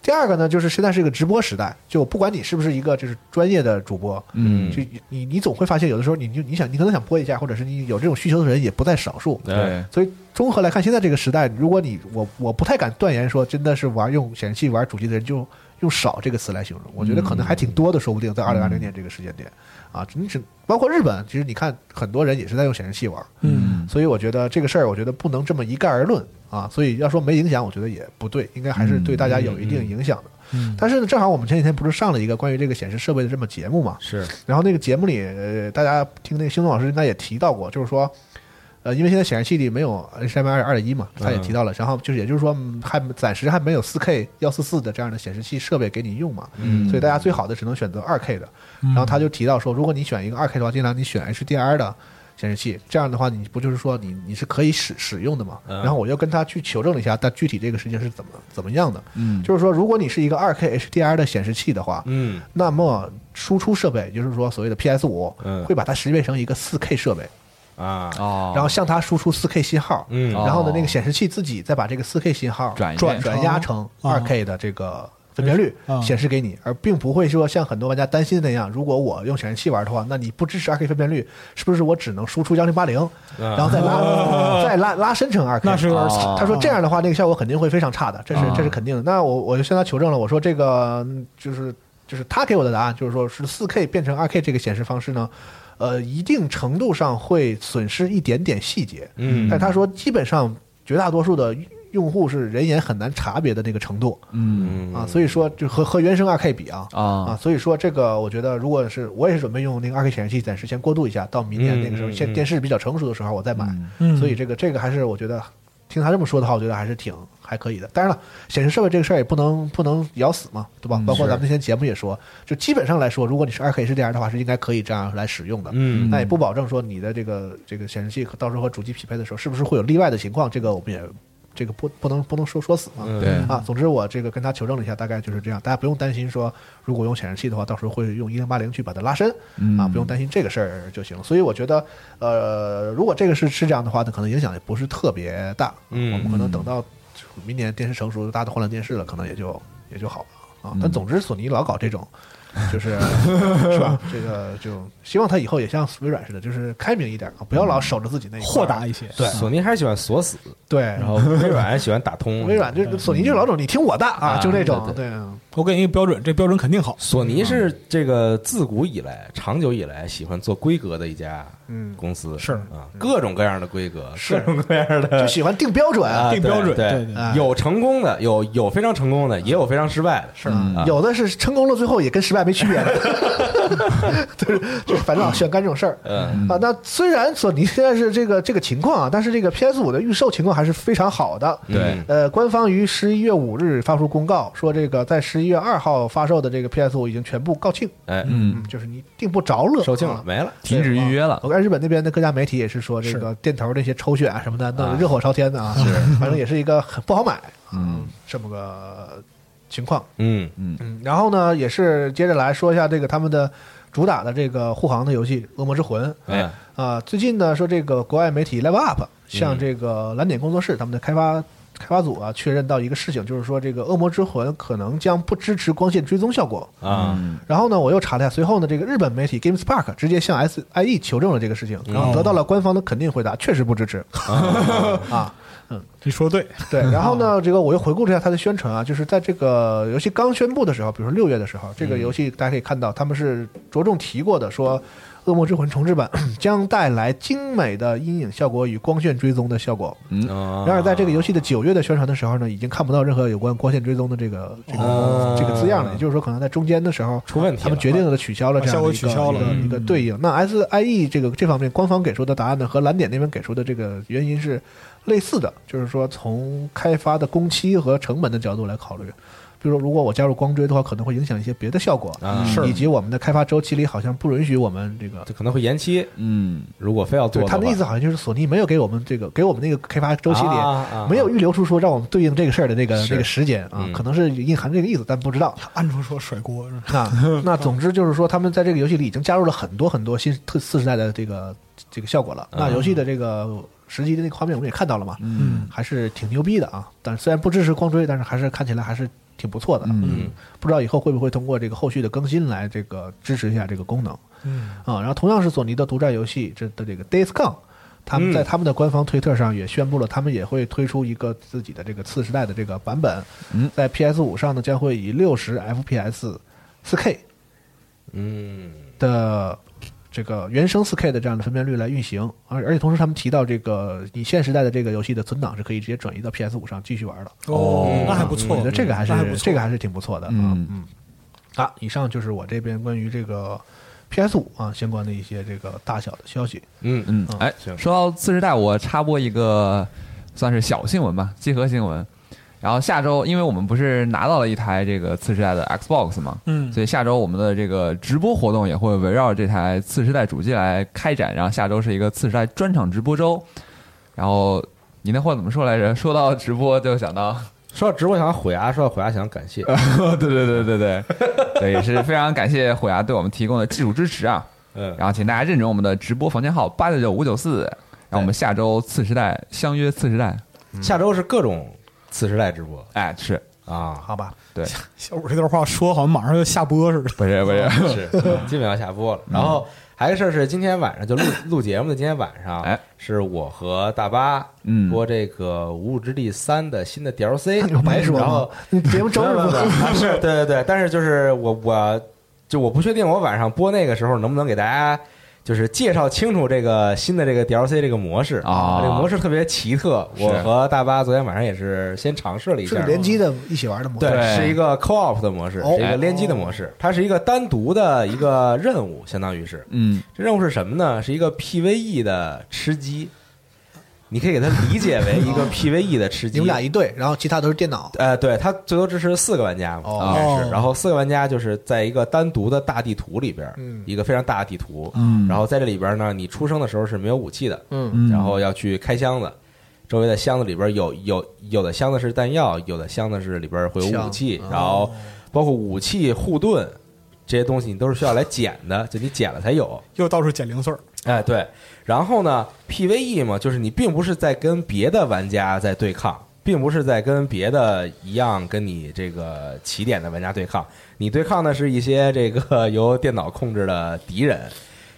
第二个呢，就是现在是一个直播时代，就不管你是不是一个就是专业的主播，嗯就你你总会发现有的时候你就你想你可能想播一下，或者是你有这种需求的人也不在少数。对，所以综合来看，现在这个时代，如果你我我不太敢断言说真的是玩用显示器玩主机的人就用少这个词来形容，我觉得可能还挺多的，说不定在二零二零年这个时间点啊，你只包括日本，其实你看很多人也是在用显示器玩，嗯，所以我觉得这个事儿，我觉得不能这么一概而论啊。所以要说没影响，我觉得也不对，应该还是对大家有一定影响的。嗯但是呢，正好我们前几天不是上了一个关于这个显示设备的这么节目嘛，是，然后那个节目里，呃，大家听那个星东老师应该也提到过，就是说，呃，因为现在显示器里没有 HDMI 二点一嘛，他也提到了，然后就是也就是说，嗯还暂时还没有四 K 幺四四的这样的显示器设备给你用嘛，嗯所以大家最好的只能选择二 K 的。然后他就提到说，如果你选一个二 K 的话，尽量你选 HDR 的显示器，这样的话你不就是说你你是可以使使用的嘛？嗯然后我又跟他去求证了一下，但具体这个事情是怎么怎么样的？嗯就是说，如果你是一个二 K HDR 的显示器的话，嗯那么输出设备，也就是说所谓的 PS 五、嗯会把它识别成一个四 K 设备，啊，哦，然后向它输出4 K 信号，嗯。哦然后呢，那个显示器自己再把这个4 K 信号转转转压成啊2 K 的这个分辨率啊显示给你，而并不会说像很多玩家担心的那样，如果我用显示器玩的话，那你不支持2 K 分辨率，是不是我只能输出幺零八零，然后再拉再拉拉伸成2 K？那是有点惨哦。他说这样的话，那个效果肯定会非常差的，这是啊这是肯定的。那我我就向他求证了，我说这个嗯就是就是他给我的答案，就是说是四 K 变成二 K 这个显示方式呢，呃，一定程度上会损失一点点细节，嗯。但他说基本上绝大多数的用户是人眼很难察别的那个程度。嗯。啊，所以说就和和原生二 K 比啊。啊，啊，所以说这个，我觉得如果是我也是准备用那个二 K 显示器，暂时先过渡一下，到明年嗯那个时候，现电视比较成熟的时候，我再买。嗯。所以这个这个还是我觉得，听他这么说的话，我觉得还是挺还可以的。当然了，显示设备这个事儿也不能不能咬死嘛，对吧？嗯包括咱们那天节目也说，就基本上来说，如果你是二 K HDR 的话，是应该可以这样来使用的。嗯那也不保证说你的这个这个显示器到时候和主机匹配的时候，是不是会有例外的情况？这个我们也这个不不能不能说说死嘛。嗯对啊，总之我这个跟他求证了一下，大概就是这样，大家不用担心说，如果用显示器的话，到时候会用一零八零去把它拉伸，嗯啊，不用担心这个事儿就行了。所以我觉得，呃，如果这个是是这样的话，那可能影响也不是特别大。嗯我们可能等到明年电视成熟，大家都换了电视了，可能也就也就好了啊。嗯但总之，索尼老搞这种。就是 是吧？这个就希望他以后也像微软似的，就是开明一点啊，不要老守着自己那一块儿豁达一些。对索尼还是喜欢锁死，对，然后微软喜欢打通。微软就是索尼就是老总你听我的啊，啊就那种对对啊我给你一个标准，这标准肯定好。索尼是这个自古以来、长久以来喜欢做规格的一家嗯，公司，是。啊，各种各样的规格，各种各样的 就喜欢定标准。啊定标准对对对。对有成功的，有有非常成功的，也有非常失败的，是。嗯有的是成功了，最后也跟失败没区别的，就是 就是反正老喜欢干这种事儿。嗯。啊，那虽然索尼现在是这个这个情况啊，但是这个 PS 五的预售情况还是非常好的。对。嗯呃，官方于十一月五日发出公告，说这个在十一月二号发售的这个 PS 五已经全部告罄，哎，嗯，就是你订不着了，售罄了啊，没了，停止预约了。我，看日本那边的各家媒体也是说，这个店头那些抽选啊什么的，弄得热火朝天的啊，反正也是一个很不好买，嗯，这么个情况。嗯。嗯。嗯，然后呢，也是接着来说一下这个他们的主打的这个护航的游戏《恶魔之魂》哎，啊。最近呢，说这个国外媒体 Level Up 向嗯。这个蓝点工作室他们的开发开发组啊确认到一个事情，就是说这个《恶魔之魂》可能将不支持光线追踪效果。啊，嗯然后呢，我又查了一下，随后呢，这个日本媒体 GameSpark 直接向 SIE 求证了这个事情，然后得到了官方的肯定回答，确实不支持。啊。嗯。你说对，对，然后呢，这个我又回顾了一下它的宣传啊，就是在这个游戏刚宣布的时候，比如说六月的时候，这个游戏大家可以看到，他们是着重提过的，说《恶魔之魂》重置版将带来精美的阴影效果与光线追踪的效果。嗯然然而，在这个游戏的九月的宣传的时候呢，已经看不到任何有关光线追踪的这个这个、啊这个字样了，也就是说，可能在中间的时候。出问题，他们决定了取消了这样的一个取消了一个嗯一个对应。那 SIE 这个这方面官方给出的答案呢，和蓝点那边给出的这个原因是类似的，就是说从开发的工期和成本的角度来考虑。比如说，如果我加入光追的话，可能会影响一些别的效果，啊，是以及我们的开发周期里好像不允许我们这个。这可能会延期。嗯如果非要做他们的意思好像就是索尼没有给我们这个给我们那个开发周期里啊啊没有预留出说让我们对应这个事儿的那个是那个时间啊嗯，可能是隐含这个意思，但不知道。安卓说甩锅是吧？那 那总之就是说，他们在这个游戏里已经加入了很多很多新特次时代的这个这个效果了。那游戏的这个实际的那个画面我们也看到了嘛，嗯还是挺牛逼的啊。但虽然不支持光追，但是还是看起来还是挺不错的。嗯不知道以后会不会通过这个后续的更新来这个支持一下这个功能嗯啊。然后同样是索尼的独占游戏，这的这个 Days Gone。他们在嗯他们的官方推特上也宣布了，他们也会推出一个自己的这个次时代的这个版本，嗯在 PS 五上呢将会以六十 FPS 四 K 嗯的这个原生 4K 的这样的分辨率来运行，而而且同时他们提到这个你现时代的这个游戏的存档是可以直接转移到 PS 五上继续玩的，哦，那还不错。我觉，得这个还是这个还是挺不错的。啊嗯。嗯。啊，以上就是我这边关于这个 PS 五啊相关的一些这个大小的消息。嗯。嗯，哎，说到次时代，我插播一个算是小新闻吧，集合新闻。然后下周，因为我们不是拿到了一台这个次时代的 Xbox 嘛，嗯所以下周我们的这个直播活动也会围绕这台次时代主机来开展。然后下周是一个次时代专场直播周。然后你那话怎么说来着？说到直播就想到，说到直播想到虎牙，说到虎牙想感谢，对对对对对 对，也是非常感谢虎牙对我们提供的技术支持啊。嗯，然后请大家认准我们的直播房间号八九九五九四，然后我们下周次时代相约次时代。下周是各种次时代直播哎，是啊，好吧，对。小五这段话说好像马上就下播似的。不是不是？是基本要下播了。然后还有一个事儿是，今天晚上就录 录节目的今天晚上，哎，是我和大巴嗯。播这个《无物之地三》的新的 DLC，有白说然后节目周日播，啊是对对对，但是就是我我就我不确定我晚上播那个时候能不能给大家就是介绍清楚这个新的这个 DLC 这个模式啊这个模式特别奇特。我和大巴昨天晚上也是先尝试了一是下是联机的一起玩的模式。对，是一个 co-op 的模式，哦是一个联机的模式。它是一个单独的一个任务，相当于是嗯，这任务是什么呢？是一个 PVE 的吃鸡，你可以给它理解为一个 PVE 的吃鸡。你们俩一对，然后其他都是电脑。呃，对，它最多支持四个玩家嘛，哦应该是。然后四个玩家就是在一个单独的大地图里边，嗯一个非常大的地图。嗯然后在这里边呢，你出生的时候是没有武器的，嗯嗯然后要去开箱子。周围的箱子里边有有有的箱子是弹药，有的箱子是里边会有武器，然后包括武器、护盾这些东西，你都是需要来捡的，就你捡了才有。又到处捡零碎儿，哎，对。然后呢，PVE 嘛，就是你并不是在跟别的玩家在对抗，并不是在跟别的一样跟你这个起点的玩家对抗，你对抗的是一些这个 由电脑控制的敌人。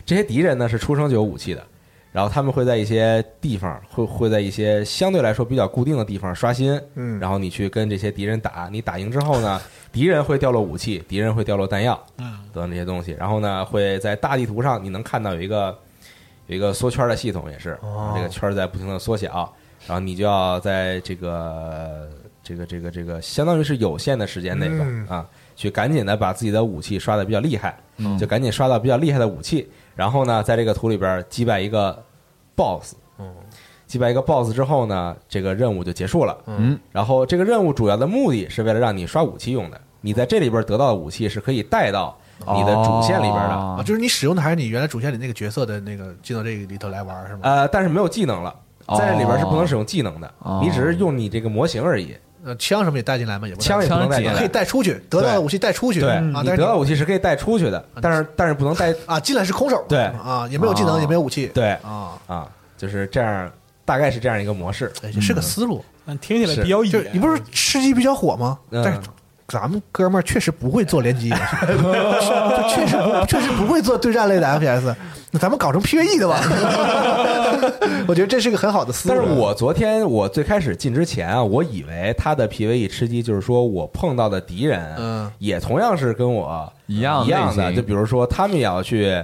这些敌人呢是出生就有武器的，然后他们会在一些地方会会在一些相对来说比较固定的地方刷新，嗯。然后你去跟这些敌人打，你打赢之后呢，敌人会掉落武器，敌人会掉落弹药，嗯，等等这些东西。然后呢，会在大地图上你能看到有一个有一个缩圈的系统，也是、哦。这个圈儿在不停的缩小，然后你就要在这个这个这个这个相当于是有限的时间内吧、嗯。啊，去赶紧的把自己的武器刷的比较厉害，嗯。就赶紧刷到比较厉害的武器，然后呢，在这个图里边击败一个 BOSS。击败一个 BOSS 之后呢，这个任务就结束了。嗯，然后这个任务主要的目的是为了让你刷武器用的。你在这里边得到的武器是可以带到你的主线里边的，啊，哦就是你使用的还是你原来主线里那个角色的那个进到这个里头来玩是吗？呃，但是没有技能了，在这里边是不能使用技能的，哦你只是用你这个模型而已，呃，枪什么也带进来吗？也不带枪也不能带进可以。带出去，得到的武器带出去。对，啊，你但是得到武器是可以带出去的，但是但是不能带。啊，进来是空手。对啊，也没有技能，哦也没有武器。对啊，啊，就是这样，大概是这样一个模式。哎，这是个思路。但听起来是比较野就是。你不是吃鸡比较火吗？嗯但是咱们哥们儿确实不会做联机游戏，就确实不确实不会做对战类的 FPS，那咱们搞成 PVE 的吧？我觉得这是个很好的思路。但是我昨天我最开始进之前啊，我以为他的 PVE 吃鸡就是说我碰到的敌人，嗯，也同样是跟我一样一样的，就比如说他们也要去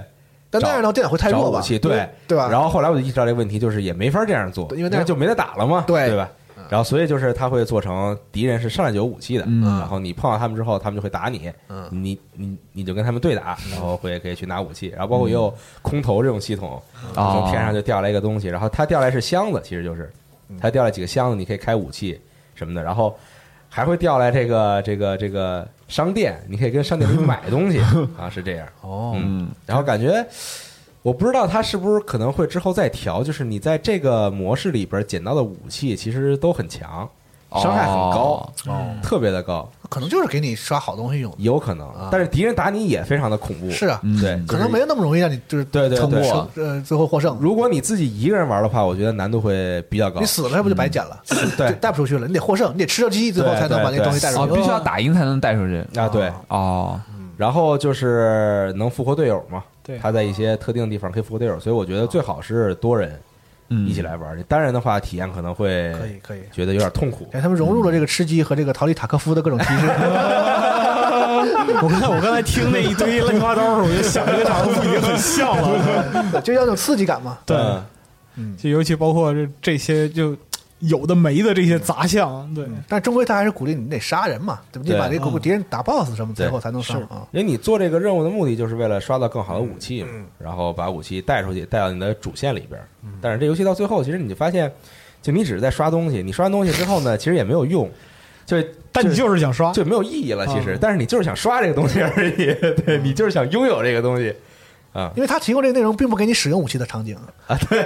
但那样的话电脑会太弱吧？对对吧？然后后来我就意识到这个问题，就是也没法这样做，因为那样就没得打了嘛，对对吧？然后所以就是他会做成敌人是上来就有武器的，嗯。然后你碰到他们之后，他们就会打你，嗯。你你你就跟他们对打，然后会可以去拿武器，然后包括也有空投这种系统，哦从天上就掉下来一个东西，然后它掉下来是箱子，其实就是它掉下来几个箱子，你可以开武器什么的，然后还会掉来这个这个这个商店，你可以跟商店里 买东西啊，是这样。哦，嗯，然后感觉我不知道他是不是可能会之后再调，就是你在这个模式里边捡到的武器其实都很强，伤害很高，哦特别的高。可能就是给你刷好东西用的。有可能，但是敌人打你也非常的恐怖。是啊，嗯对，可能没有那么容易让你就是对对对成功，呃，最后获胜。如果你自己一个人玩的话，我觉得难度会比较高你。死了，这不就白捡了？对就带不出去了。你得获胜，你得吃到鸡最后才能把那东西带出去。必须要打赢才能带出去。啊，对，哦，然后就是能复活队友嘛，对他在一些特定的地方可以复活队友，所以我觉得最好是多人嗯，一起来玩。你单人的话，体验可能会可以可以。觉得有点痛苦。哎，他们融入了这个吃鸡和这个逃离塔科夫的各种机制。我刚才我刚才听那一堆乱七八糟的时候，我就想这个塔科夫已经很像了。就要那种刺激感嘛。对，嗯就尤其包括这这些就有的没的这些杂项，对，但终归他还是鼓励你得杀人嘛，对不对？你把这个敌人打 BOSS 什么，最后才能上是。啊。因为你做这个任务的目的就是为了刷到更好的武器嘛，然后把武器带出去，带到你的主线里边儿。但是这游戏到最后，其实你就发现，就你只是在刷东西，你刷完东西之后呢，其实也没有用，就但你就是想刷，就没有意义了。其实。啊，但是你就是想刷这个东西而已，对你就是想拥有这个东西啊。因为他提供这个内容，并不给你使用武器的场景啊。对，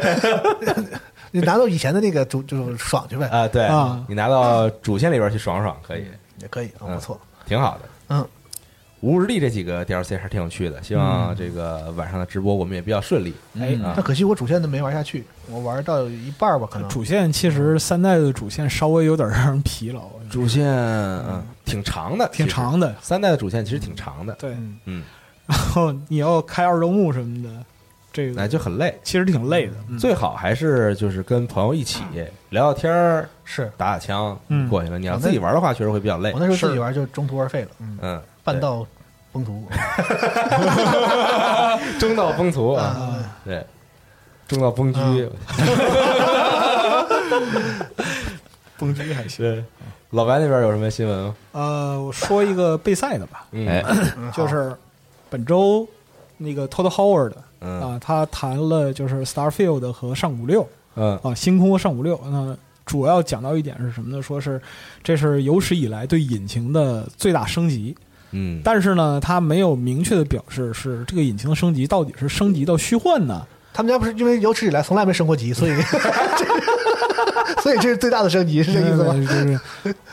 你拿到以前的那个主就是爽去呗，啊，对啊你拿到主线里边去爽爽可以，也可以啊，嗯不错。挺好的。嗯，无日历这几个 DLC 还是挺有趣的，希望这个晚上的直播我们也比较顺利。哎啊但可惜我主线都没玩下去，我玩到一半儿吧，可能。主线其实三代的主线稍微有点让人疲劳，主线嗯挺长的，挺。长的。三代的主线其实挺长的，对，嗯，然后你要开二周目什么的，这个哎就很累。其实挺累的。嗯最好还是就是跟朋友一起聊聊天儿，是打打枪嗯过去了。你要自己玩的话，确实会比较累我。那时候自己玩就中途而废了，嗯，嗯，半道崩途对 中道崩图啊，啊。对，中道崩狙。蹦极还行。对，老白那边有什么新闻吗？呃，我说一个备赛的吧，嗯哎，就是本周那个 Todd Howard 嗯。啊，他谈了就是 Starfield 和上古六嗯。啊，星空和上古六。那主要讲到一点是什么呢？说是这是有史以来对引擎的最大升级，嗯，但是呢，他没有明确的表示是这个引擎的升级到底是升级到虚幻呢，他们家不是因为有史以来从来没升过级，所以 所以这是最大的升级，是这意思吗？就是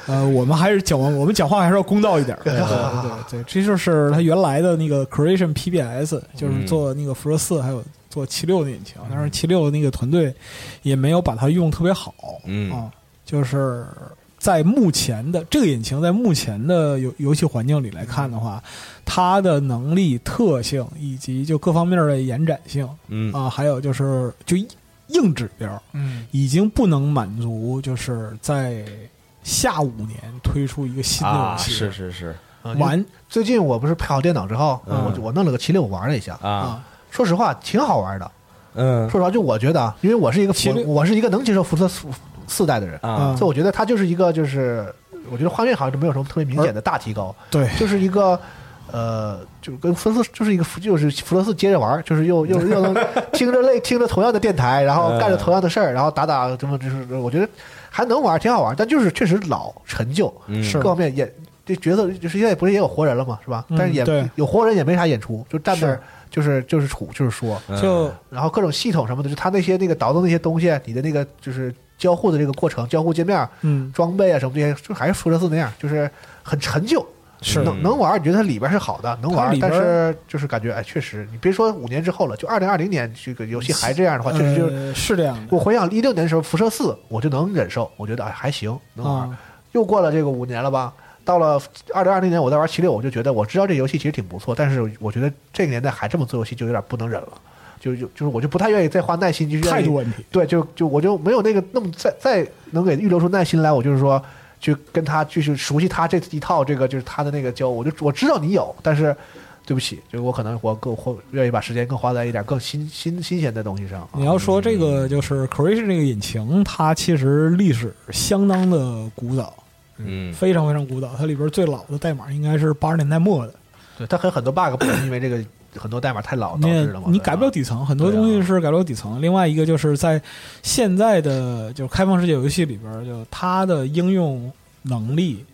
呃，我们还是讲我们讲话还是要公道一点。对对对，这就是他原来的那个 Creation PBS，就是做那个辐射四还有做七六的引擎，但是七六那个团队也没有把它用特别好。嗯啊，就是在目前的这个引擎，在目前的游游戏环境里来看的话，它的能力、特性以及就各方面的延展性嗯啊，还有就是就硬指标，嗯，已经不能满足，就是在下五年推出一个新的啊，游戏，是是是。啊完最近我不是配好电脑之后，嗯。我我弄了个麒麟，我玩了一下，啊，啊，说实话挺好玩的。嗯。说实话，就我觉得啊，因为我是一个76我我是一个能接受辐射四四代的人，啊。所以我觉得它就是一个就是，我觉得画面好像就没有什么特别明显的大提高，对，就是一个。呃，就是跟辐射四就是一个就是福罗斯接着玩，就是又又又能 听着类听着同样的电台，然后干着同样的事儿，然后打打什么，就是我觉得还能玩，挺好玩，但就是确实老陈旧，嗯。各方面演这角色就是现在不是也有活人了嘛，是吧？嗯但是也对。有活人也没啥演出，就站那儿就是就是杵就是说，嗯。就然后各种系统什么的，就他那些那个倒腾那些东西，你的那个就是交互的这个过程，交互界面、嗯。装备啊什么这些，就还是辐射四那样，就是很陈旧。是能能玩，你觉得它里边是好的，能玩，但是就是感觉哎，确实，你别说五年之后了，就二零二零年这个游戏还这样的话，确实就是。呃是这样的我回想一六年的时候，辐射四我就能忍受，我觉得哎还行，能玩。啊，又过了这个五年了吧？到了二零二零年，我在玩七六，我就觉得我知道这游戏其实挺不错，但是我觉得这个年代还这么做游戏就有点不能忍了，就就就是我就不太愿意再花耐心，就是愿意态度问题，对，就就我就没有那个那么再再能给预留出耐心来，我就是说去跟他就是熟悉他这一套这个就是他的那个教，我就我知道你有，但是对不起，就是我可能我更会愿意把时间更花在一点更新新新鲜的东西上。你要说这个就是 Creation 这个引擎，它其实历史相当的古早，嗯非常非常古早。它里边最老的代码应该是八十年代末的。对，它很很多 bug 不是因为这个很多代码太老导你致的嘛，你改不了底层，很多东西是改不了底层。另外一个就是在现在的就是开放世界游戏里边，就它的应用能力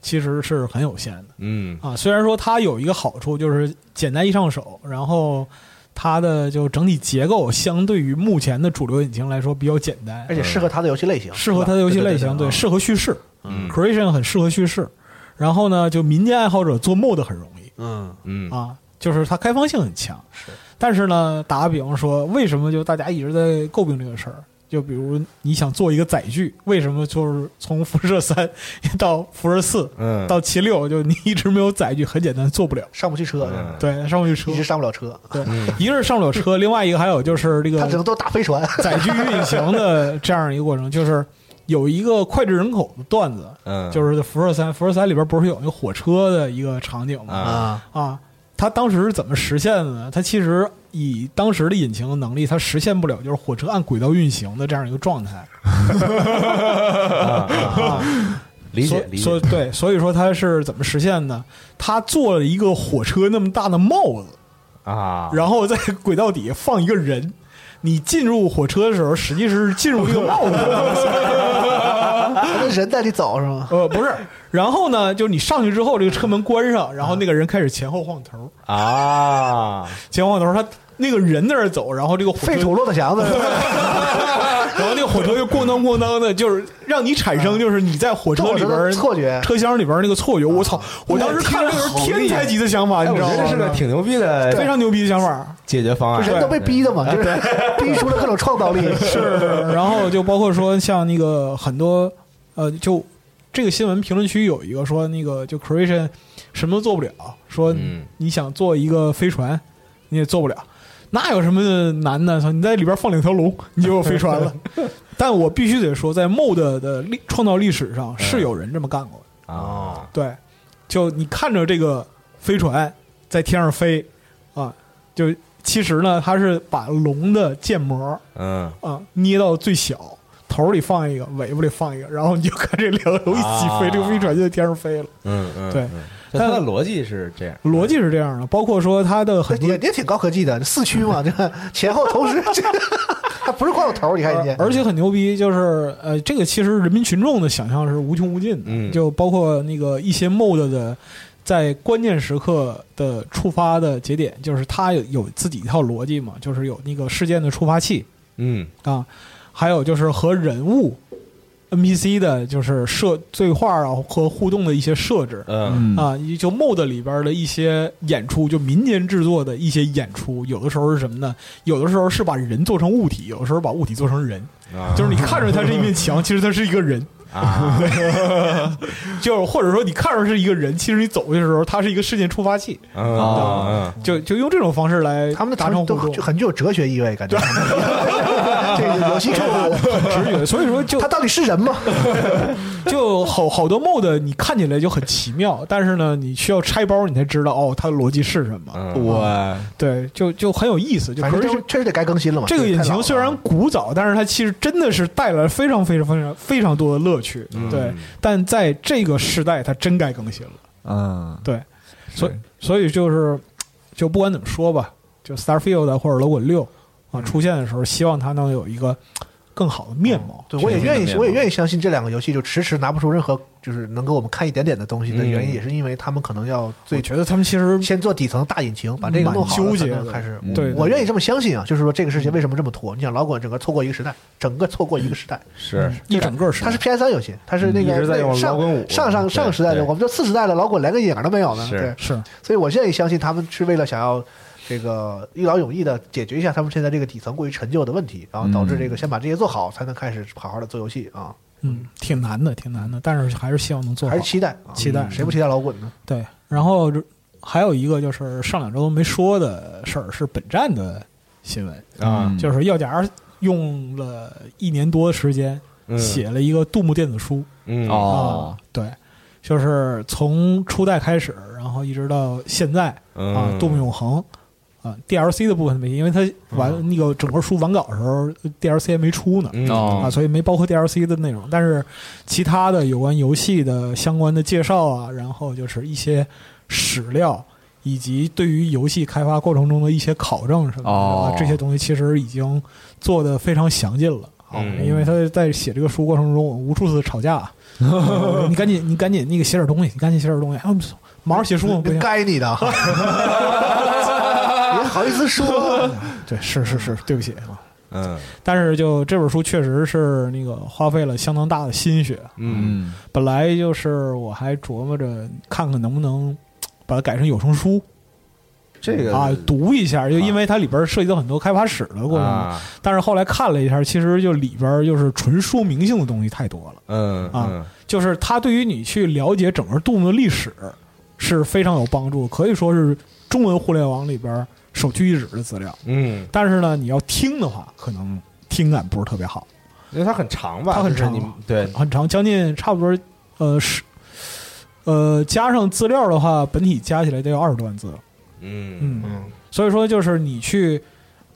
其实是很有限的。嗯。啊。虽然说它有一个好处就是简单易上手，然后它的就整体结构相对于目前的主流引擎来说比较简单。而，且适合它的游戏类型，适合它的游戏类型，对，对适合叙事。嗯。Creation 很适合叙事，然后呢，就民间爱好者做 mod 很容易。嗯嗯。啊，就是它开放性很强。是，但是呢，打个比方说，为什么就大家一直在诟病这个事儿？就比如你想做一个载具，为什么就是从辐射三 到辐射四嗯，到七六，就你一直没有载具？很简单，做不了。上不去车，嗯对，上不去车一。直上不了车，对，一个是上不了车，另外一个还有就是这个他只能都打飞船。载具运行的这样一个过程，就是有一个脍炙人口的段子，嗯，就是辐射三，辐射三里边不是有那个火车的一个场景吗？啊啊，它当时是怎么实现的呢？它其实以当时的引擎的能力，它实现不了就是火车按轨道运行的这样一个状态。啊，所理解理解，所对，所以说它是怎么实现的？他做了一个火车那么大的帽子，啊，然后在轨道底下放一个人。你进入火车的时候，实际是进入一个帽子。那人在里走是吗？呃，不是，然后呢，就是你上去之后，这个车门关上，然后那个人开始前后晃头，啊，前后晃头，他那个人在那儿走，然后这个火车废土骆驼祥子，然后那个火车就咣当咣当的，就是让你产生就是你在火车里边儿错觉。车厢里边儿那个错觉。我操！我当时看这个是天才级的想法，哎，你知道吗？我觉得这是个挺牛逼的非常牛逼的想法。解决方案，人都被逼的嘛，就是逼出了各种创造力。是，然后就包括说像那个很多呃，就这个新闻评论区有一个说那个就 Creation 什么都做不了，说嗯你想做一个飞船你也做不了，那有什么难的？操你在里边放两条龙，你就有飞船了。但我必须得说，在 MOD 的历创造历史上是有人这么干过的。啊，对，就你看着这个飞船在天上飞啊，就其实呢，它是把龙的建模嗯啊捏到最小，头里放一个，尾巴里放一个，然后你就看这两个龙一起飞，啊这个飞船就在天上飞了。嗯嗯，对。嗯，就它的逻辑是这样，逻辑是这样的，包括说它的很多也也挺高科技的，四驱嘛，这个前后同时，这个它不是光有头，你看人家，而且很牛逼，就是呃，这个其实人民群众的想象是无穷无尽的，嗯。就包括那个一些 mod 的在关键时刻的触发的节点，就是它有有自己一套逻辑嘛，就是有那个事件的触发器嗯。啊，还有就是和人物 NPC 的就是设对话啊和互动的一些设置。嗯嗯啊，就 mod 里边的一些演出，就民间制作的一些演出，有的时候是什么呢？有的时候是把人做成物体，有的时候把物体做成人。啊就是你看着它是一面墙，其实它是一个人。啊，就或者说你看着是一个人，其实你走的时候，它是一个事件触发器。嗯啊嗯就就用这种方式来他们的达成互动就，很具有哲学意味，感觉 这个游戏触发的，很直觉。所以说就他到底是人吗？就好好多 mod 你看起来就很奇妙，但是呢，你需要拆包你才知道哦，它的逻辑是什么。嗯，我对，就就很有意思。就反可是正就确实得该更新了嘛。这个引擎虽然古早，但是它其实真的是带来非常非常非常非常多的乐趣。嗯对，但在这个时代，它真该更新了。嗯，对，所以所以就是，就不管怎么说吧，就 Starfield 或者老滚六啊出现的时候，希望它能有一个更好的面貌。对，我也愿意，我也愿意相信这两个游戏就迟迟拿不出任何就是能给我们看一点点的东西的原因，嗯。也是因为他们可能要我最觉得他们其实先做底层大引擎，把这个弄好纠结的。才能开始。嗯对我愿意这么相信啊，就是说这个事情为什么这么拖？你想老滚整个错过一个时代，整个错过一个时代，是一整个时代。它是 PS 三游戏，它是那个上上上上时代的，我们这四时代的老滚连个影儿都没有呢。对，是。所以我愿意相信他们是为了想要这个一劳永逸的解决一下他们现在这个底层过于陈旧的问题，然后导致这个先把这些做好，才能开始好好的做游戏啊。嗯挺难的，挺难的，但是还是希望能做好还是。期待，啊期待谁不期待老滚呢？对，然后还有一个就是上两周都没说的事儿，是本站的新闻，啊嗯就是药夹用了一年多的时间嗯写了一个杜牧电子书。嗯哦啊，对，就是从初代开始，然后一直到现在啊，嗯杜牧永恒啊，DLC 的部分没，因为它完、那个整个书完稿的时候，DLC 还没出呢。嗯哦啊，所以没包括 DLC 的内容，但是其他的有关游戏的相关的介绍啊，然后就是一些史料，以及对于游戏开发过程中的一些考证什么的、哦啊，这些东西其实已经做的非常详尽了。啊，嗯因为他在写这个书过程中，无数次吵架。你赶紧，你赶紧那个写点东西，你赶紧写点东西。啊，忙着写书呢，不行。该你的，好意思说？对，是是是，对不起啊。嗯但是就这本书确实是那个花费了相当大的心血。嗯本来就是我还琢磨着看看能不能把它改成有声书这个啊，读一下，就因为它里边涉及到很多开发史的过程。啊但是后来看了一下，其实就里边就是纯说明性的东西太多了。嗯啊嗯就是它对于你去了解整个杜牧的历史是非常有帮助，可以说是中文互联网里边首屈一指的资料。嗯，但是呢，你要听的话，可能听感不是特别好，因为它很长吧，它很长就是对。很长，将近差不多呃是呃加上资料的话，本体加起来得有二十多万字。嗯嗯，嗯。所以说就是你去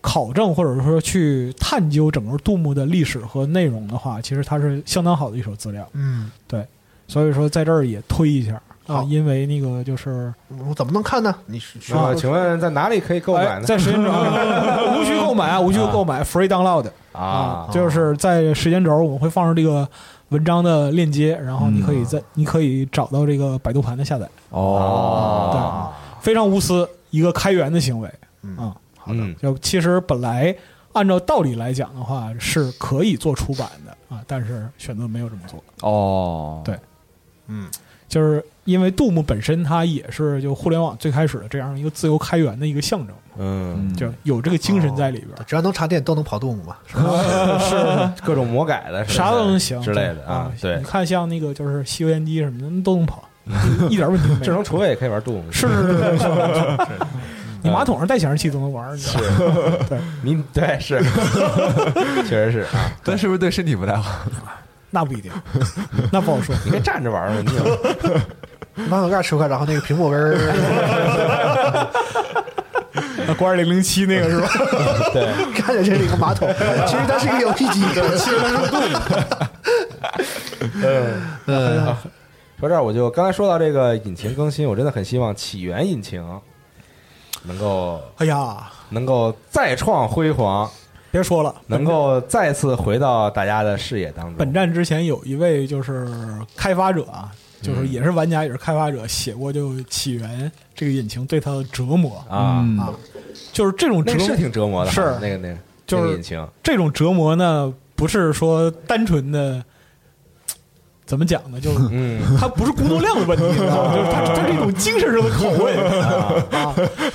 考证或者说去探究整个杜牧的历史和内容的话，其实它是相当好的一手资料。嗯，对所以说在这儿也推一下啊，因为那个就是我怎么能看呢？你是啊请问在哪里可以购买哎呢？在时间轴 无需购买啊，无需购买，free download 啊，就是在时间轴我们会放上这个文章的链接，然后你可以在你可以找到这个百度盘的下载，哦，对非常无私，一个开源的行为。嗯啊。好的，就其实本来按照道理来讲的话是可以做出版的啊，但是选择没有这么做，哦，对。嗯就是因为杜牧本身它也是就互联网最开始的这样一个自由开源的一个象征，嗯，就有这个精神在里边。只要能插电都能跑动物嘛。是各种魔改的，啥都能行之类的啊，对你，看像那个就是吸油烟机什么的都能跑，一点问题都没有。智能厨卫也可以玩动物，是是是是是，你马桶上带显示器都能玩，你知道吗？你对是，确实是啊，但是不是对身体不太好？那不一定，那不好说。你别站着玩嘛，你有 马桶盖吃块，然后那个苹果根儿，那关二零零七那个是吧？对，看着这是一个马桶，其实它是一个游戏机。其实它是动嗯说这儿我就刚才说到这个引擎更新，我真的很希望起源引擎能够哎呀，能够再创辉煌，别说了，能够再次回到大家的视野当中。本站之前有一位就是开发者啊，就是也是玩家也是开发者，写过就起源这个引擎对他的折磨啊，嗯啊，就是这种折磨那个是挺折磨的，是那个那个就是那个引擎，这种折磨呢，不是说单纯的怎么讲呢，就是 嗯。它不是工作量的问题，你知道吗？就是它它是一种精神上的拷问。啊，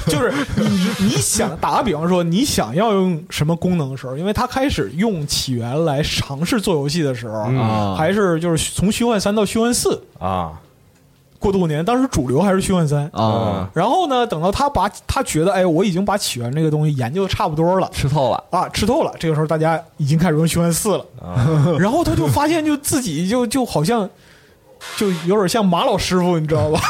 就是你你想打个比方说，你想要用什么功能的时候，因为它开始用起源来尝试做游戏的时候，还是就是从虚幻三到虚幻四啊过渡年，当时主流还是虚幻三。啊，然后呢，等到他把他觉得，哎，我已经把起源这个东西研究的差不多了吃透了，啊，吃透了。这个时候，大家已经开始用虚幻四了。啊，然后他就发现，就自己就就好像，就有点像马老师傅，你知道吧？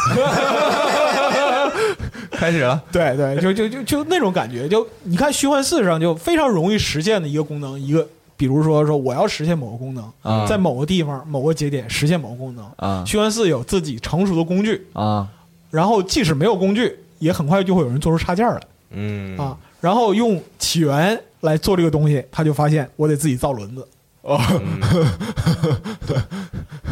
开始了，对对，就就就就那种感觉。就你看虚幻四上就非常容易实现的一个功能，一个比如说说我要实现某个功能，啊。在某个地方某个节点实现某个功能。啊。虚幻四有自己成熟的工具，啊。然后即使没有工具，也很快就会有人做出插件来。嗯。啊。然后用起源来做这个东西，他就发现我得自己造轮子。哦。嗯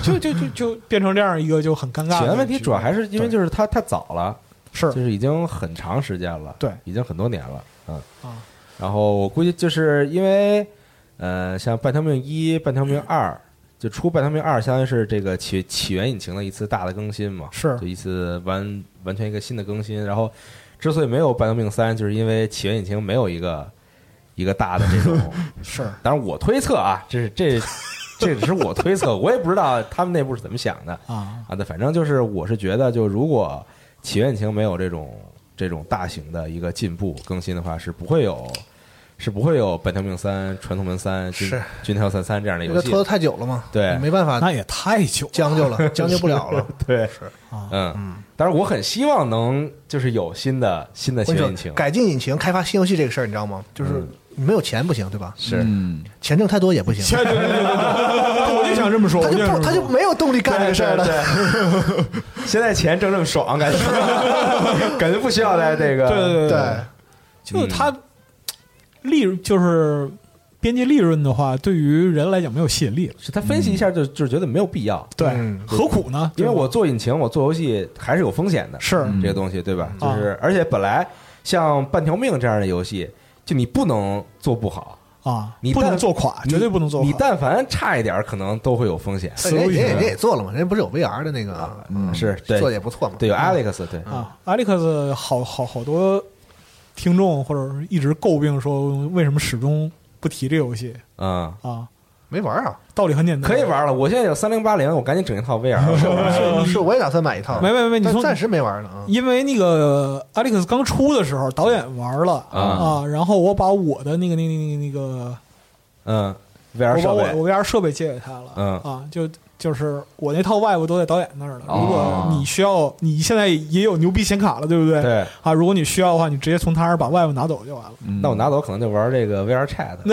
就就就就变成这样一个就很尴尬的起源问题主要还是因为就是它太早了，是。就是已经很长时间了，对，已经很多年了，嗯。啊。然后我估计就是因为，呃，像半条命一、半条命二，就出半条命二，相当于是这个起起源引擎的一次大的更新嘛，是就一次完完全一个新的更新。然后之所以没有半条命三，就是因为起源引擎没有一个一个大的这种 是当然我推测啊，这是这这只是我推测，我也不知道他们内部是怎么想的啊，啊。对，反正就是我是觉得，就如果起源引擎没有这种这种大型的一个进步更新的话，是不会有是不会有本条命三、传统门三、军是军跳三三这样的游戏这个拖得。太久了嘛，对没办法那也太久了将就了，将就不了了。对，啊。嗯，当然我很希望能就是有新的新的我跟你说起源引擎，，改进引擎、开发新游戏这个事儿，你知道吗？就是嗯没有钱不行，对吧？是嗯，钱挣太多也不行，对对对对对，我就想这么说，他就不他就没有动力干这个事儿了。现在钱挣这么爽，感觉 感觉不需要在这个对对对对，就它利润就是边际利润的话，对于人来讲没有吸引力了。是他分析一下就就是觉得没有必要，对嗯，何苦呢？因为我做引擎，我做游戏还是有风险的，是嗯这个东西，对吧？啊就是而且本来像半条命这样的游戏，就你不能做不好，啊，你不能做垮，绝对不能做垮。你但凡差一点，可能都会有风险。人家人家人家也做了嘛，人家不是有 VR 的那个，嗯，是对做的也不错嘛。对，有 Alex，对，啊，Alex 好好好多听众或者是一直诟病说，为什么始终不提这游戏嗯，啊？没玩啊，道理很简单，可以。玩了。我现在有三零八零，我赶紧整一套 VR。是是，我也打算买一套，没没没，你从暂时没玩呢啊。因为那个 Alex 刚出的时候，导演玩了啊啊，然后我把我的那个那个那个那个，嗯，VR 设备，我 VR 设备借给他了，嗯啊，就就是我那套外部都在导演那儿了。哦如果你需要，你现在也有牛逼显卡了，对不对？对，啊，如果你需要的话，你直接从他那儿把外部拿走就完了。嗯那我拿走可能就玩这个 VR Chat。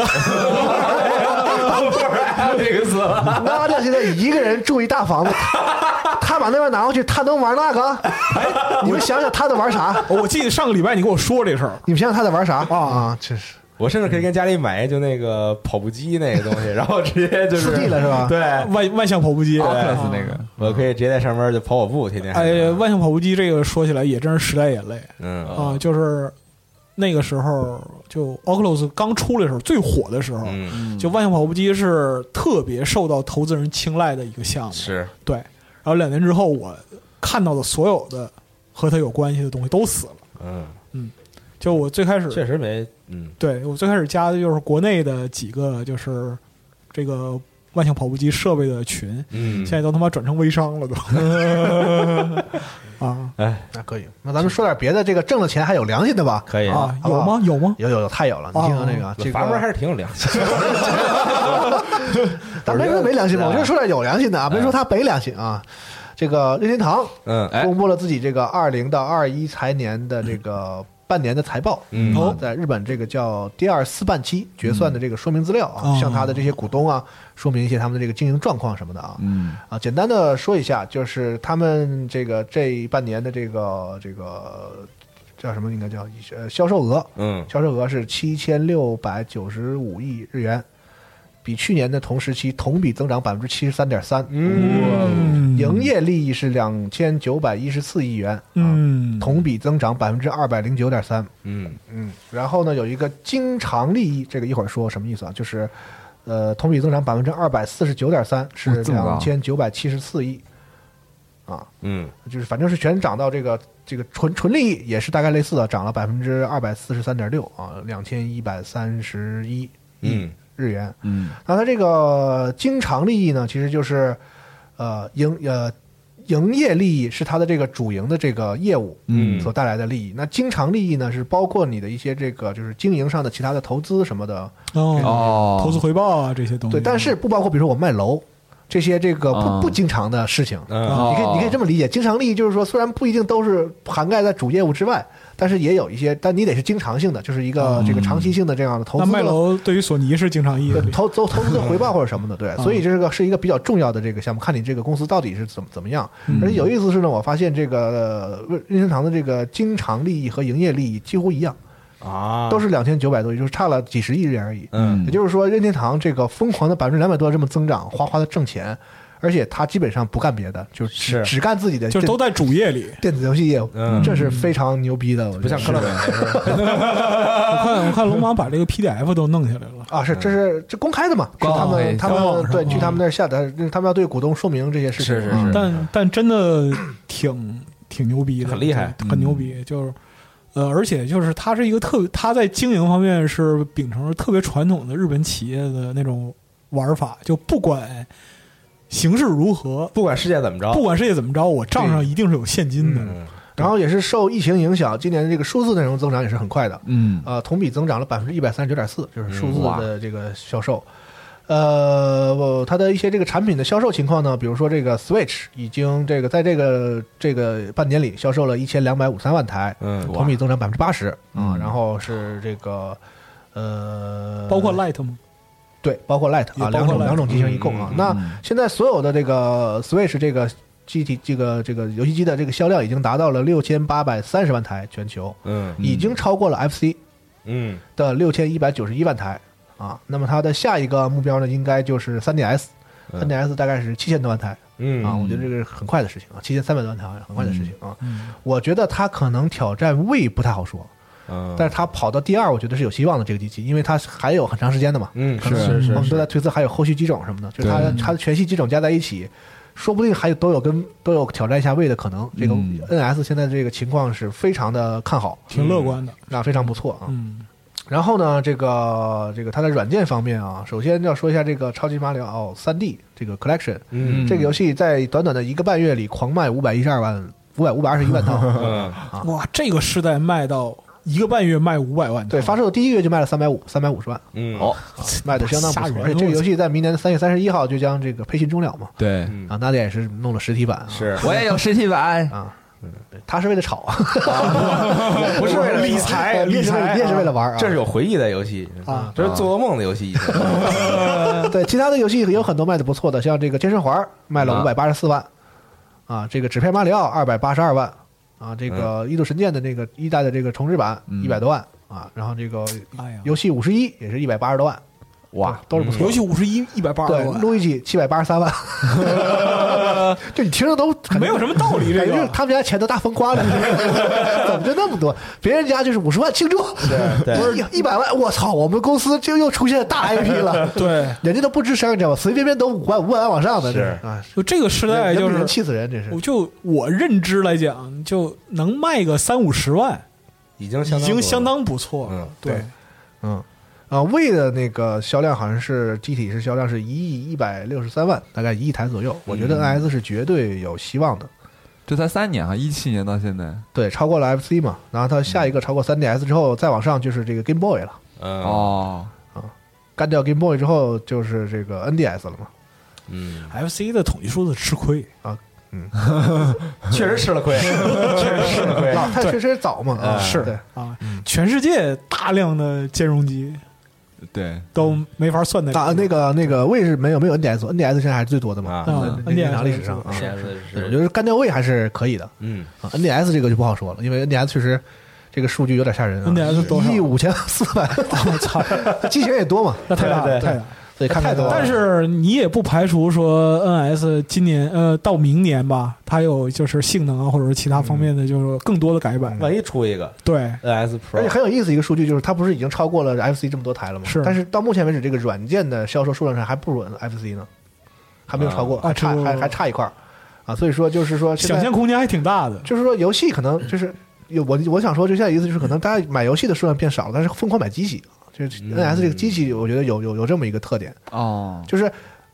那这现在一个人住一大房子，他把那边拿过去，他能玩那个？哎，你们想想他在玩啥？我记得上个礼拜你跟我说这事儿，你们想想他在玩啥啊？真是我甚至可以跟家里买就那个跑步机那个东西，然后直接就是了是吧？对，万万向跑步机对那个，我可以直接在上面就跑跑步，天天。哎，万向跑步机这个说起来也真是时代眼泪嗯啊！就是那个时候，就 Oculus 刚出来的时候，最火的时候，嗯，就万向跑步机是特别受到投资人青睐的一个项目。是对，然后两年之后，我看到的所有的和它有关系的东西都死了。嗯嗯，就我最开始，确实没嗯对我最开始加的就是国内的几个，就是这个万向跑步机设备的群，嗯，现在都他妈转成微商了都。啊哎那可以。那咱们说点别的，这个挣了钱还有良心的吧？可以啊，好不好有吗？有吗？有有有，太有了！你听听这个，这个阀门还是挺有良心。咱没说没良心吧？我就说点有良心的啊，没说他没良心啊。这个任天堂嗯哎公布了自己这个二零到二一财年的这个半年的财报，嗯。啊，在日本这个叫第二四半期决算的这个说明资料啊，哦。向他的这些股东啊说明一些他们的这个经营状况什么的啊。嗯。啊，简单的说一下，就是他们这个这半年的这个这个叫什么？应该叫呃销售额，嗯。销售额是七千六百九十五亿日元，比去年的同时期同比增长百分之七十三点三。嗯，营业利益是两千九百一十四亿元，同比增长百分之二百零九点三。嗯。嗯，然后呢，有一个经常利益，这个一会儿说什么意思啊？就是，呃，同比增长百分之二百四十九点三，是两千九百七十四亿，啊，嗯。就是反正是全涨到这个这个纯纯利益也是大概类似的，涨了百分之二百四十三点六啊，两千一百三十一亿。嗯日元。嗯那它这个经常利益呢，其实就是呃营呃营业利益是它的这个主营的这个业务嗯所带来的利益。那经常利益呢，是包括你的一些这个就是经营上的其他的投资什么的，哦，哦，投资回报啊这些东西。对，但是不包括比如说我卖楼。这些这个不啊不经常的事情，嗯你可以你可以这么理解，经常利益就是说，虽然不一定都是涵盖在主业务之外，但是也有一些，但你得是经常性的，就是一个这个长期性的这样的投资的。那卖楼对于索尼是经常意义，的投投投资的回报或者什么的，对，所以这是个是一个比较重要的这个项目，看你这个公司到底是怎么怎么样。而且有意思是呢，我发现这个呃任天堂的这个经常利益和营业利益几乎一样，啊，都是两千九百多亿，就是差了几十亿日元而已。嗯也就是说，任天堂这个疯狂的百分之两百多这么增长，哗哗的挣钱，而且他基本上不干别的，就是只只干自己的就都在主页里。电子游戏业务，嗯这是非常牛逼的，我像科乐美 我看我看龙马把这个 PDF 都弄下来了。啊，是这是这公开的嘛？是哦他们他们对去他们那儿下载，他们要对股东说明这些事情。是是啊是但但真的挺挺牛逼的，很厉害很牛逼。就是呃，而且就是他是一个特，他在经营方面是秉承着特别传统的日本企业的那种玩法，就不管形势如何，不管世界怎么着，不管世界怎么着，我账上一定是有现金的。嗯然后也是受疫情影响，今年这个数字内容增长也是很快的，嗯呃，同比增长了百分之一百三十九点四，就是数字的这个销售。呃，我它的一些这个产品的销售情况呢，比如说这个 Switch 已经这个在这个这个半年里销售了一千两百五三万台，嗯同比增长百分之八十啊。嗯然后是这个呃，包括 Light 吗？对，包括 Lite 啊，两种两种机型一共啊。嗯那嗯现在所有的这个 Switch 这个机体这个这个游戏机的这个销量已经达到了六千八百三十万台，全球嗯已经超过了 FC 嗯的六千一百九十一万台啊。那么它的下一个目标呢，应该就是 3DS。嗯 3DS 大概是七千多万台嗯啊，我觉得这个是很快的事情啊，七千三百多万台很快的事情啊。嗯，我觉得它可能挑战位不太好说，嗯，但是他跑到第二，我觉得是有希望的这个机器，因为它还有很长时间的嘛。嗯是是是我们都，在推测还有后续机种什么的，就是它它的全系机种加在一起，说不定还有都有跟都有挑战一下位的可能。这个嗯 NS 现在这个情况是非常的看好，挺乐观的。那非常不错啊。嗯，然后呢，这个这个它的软件方面啊，首先要说一下这个超级马里奥三 D 这个 Collection，嗯这个游戏在短短的一个半月里狂卖五百一十二万五百五百二十一万套。嗯哇，这个时代卖到一个半月卖五百万，对，发售的第一个月就卖了三百五三百五十万，嗯，哦，卖的相当不错。而且这个游戏在明年的三月三十一号就将这个配信终了嘛。对，嗯啊，那也是弄了实体版啊。是我也有实体版，啊，嗯他是为了炒啊，不是为了理财也是为了理财也是为了玩啊。这是有回忆的游戏啊，这是做噩梦的游戏。对其他的游戏有很多卖的不错的，像这个健身环卖了啊五百八十四万，啊，这个纸片马里奥二百八十二万，啊，这个异度神剑的那个一代的这个重置版嗯。一百多万啊，然后这个游戏五十一也是一百八十多万，哇，都是不错的。游戏五十一一百八十对，万，路易吉七百八十三万，就你听着都没有什么道理，这感觉个他们家钱都大风刮了，怎么就那么多？别人家就是五十万庆祝，对 不是一百万，我操，我们公司就又出现大 IP 了，对，人家都不吱声，你知道吗？随随便便都五万五百万往上的，是这是啊，就这个时代就是，气死人，这是我就我认知来讲，就能卖个三五十万，已经相已经相当不错了嗯。对，嗯。啊，魏的那个销量好像是机体是销量是一亿一百六十三万，大概一亿台左右。我觉得 NS 是绝对有希望的，这才三年啊，一七年到现在，对，超过了 FC 嘛，然后它下一个超过 3DS 之后，再往上就是这个 Game Boy 了。嗯哦，干掉 Game Boy 之后，就是这个 NDS 了嘛。嗯，FC 的统计数字吃亏啊，嗯，确实吃了亏，确实吃了亏。老太确实早嘛，啊嗯是对，啊，全世界大量的兼容机对，都没法算那个啊，那个那个位是没有没有 NDS，NDS 现在还是最多的嘛。，NDS 历史上啊，我觉得干掉位还是可以的嗯，啊。NDS 这个就不好说了，因为 NDS 确实这个数据有点吓人啊。NDS 多少一亿五千四百，我操，机型也多嘛，那太大太大了。所以看看太多了但是你也不排除说 NS 今年呃到明年吧，它有就是性能啊或者是其他方面的就是更多的改版。万一出一个对，NS Pro，而且很有意思一个数据就是，它不是已经超过了 FC 这么多台了吗？是但是到目前为止，这个软件的销售数量上还不如 FC 呢，还没有超过，啊还差这个还还差一块儿啊。所以说就是说，想象空间还挺大的。就是说游戏可能就是有我我想说，就现在意思就是可能大家买游戏的数量变少了，但是疯狂买机器。就是 NS 这个机器，我觉得有有有这么一个特点，哦，就是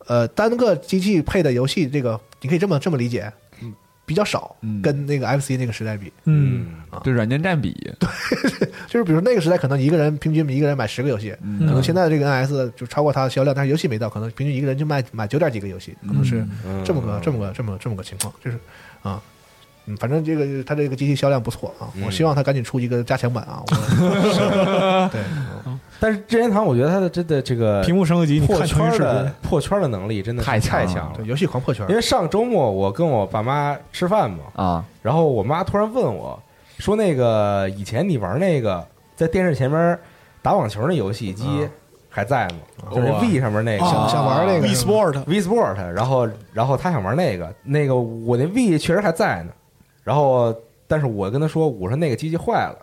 呃单个机器配的游戏，这个你可以这么这么理解，嗯，比较少，嗯。跟那个 FC 那个时代比，嗯，对软件占比，对 就是比如那个时代可能一个人平均一个人买十个游戏，嗯可能现在这个 NS 就超过它的销量，但是游戏没到，可能平均一个人就卖买九点几个游戏，可能是嗯。这么个这么个这么这么个情况，就是啊。嗯，反正这个它这个机器销量不错啊，我希望它赶紧出一个加强版啊。我 对，但是任天堂，我觉得它的真的这个屏幕升级，破圈的，破圈的能力真的太强了太强了对，。游戏狂破圈因，为上周末我跟我爸妈吃饭嘛，啊，然后我妈突然问我说：“那个以前你玩那个在电视前面打网球那游戏机还在吗？就是 V 上面那个想想玩那个 V Sport，V Sport，然后然后他想玩那个，那个我那 V 确实还在呢，然后但是我跟他说，我说那个机器坏了。”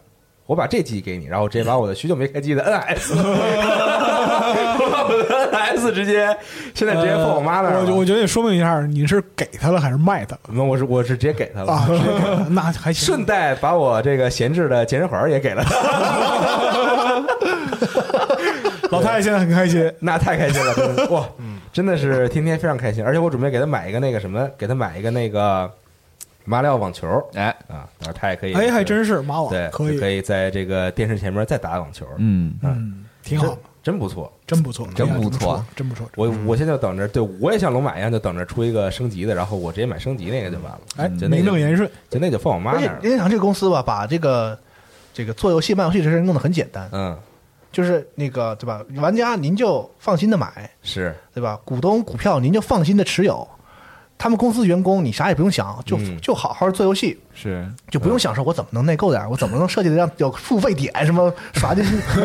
我把这机给你，然后直接把我的许久没开机的 NS，我 把我的 NS 直接现在直接放我妈那儿了。我我觉得你说明一下，你是给他了还是卖他那我是我是直接给他了，啊？那还行。顺带把我这个闲置的健身环也给了他，老太太现在很开心，那太开心了，哇，真的是天天非常开心，而且我准备给他买一个那个什么，给他买一个那个马里奥网球。哎，啊，到时候他也可以，哎，还真是马网对，可以，可以在这个电视前面再打网球，嗯，嗯，挺好，真不错。真不错，真不错。真不错，真不错。我我现在就等着，对我也像龙马一样，就等着出一个升级的，然后我直接买升级那个就完了，哎，就名正言顺，就那就放我妈那儿了，任天堂这个公司吧，把这个这个做游戏卖游戏这事儿弄得很简单，嗯，就是那个对吧？玩家您就放心的买，是，对吧？股东股票您就放心的持有，他们公司员工你啥也不用想，就嗯就好好做游戏，是就不用想说我怎么能内购点，我怎么能设计的让有付费点什么耍进去，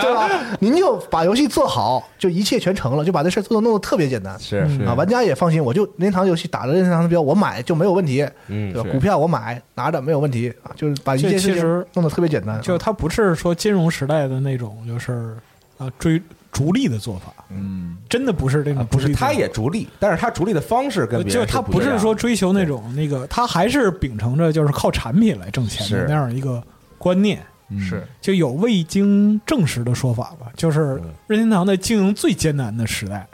对吧？您就把游戏做好，就一切全成了，就把这事儿做的弄得特别简单。是是啊，玩家也放心，我就任天堂游戏打着任天堂的标，我买就没有问题，嗯对吧？股票我买拿着没有问题啊，就是把一切事情这其实弄得特别简单。就它不是说金融时代的那种，就是啊追逐利的做法，嗯。真的不是这种啊不是，他也逐利，但是他逐利的方式跟别人就他不是说追求那种那个，他还是秉承着就是靠产品来挣钱的那样一个观念。嗯。是。就有未经证实的说法吧，就是嗯。任天堂在经营最艰难的时代，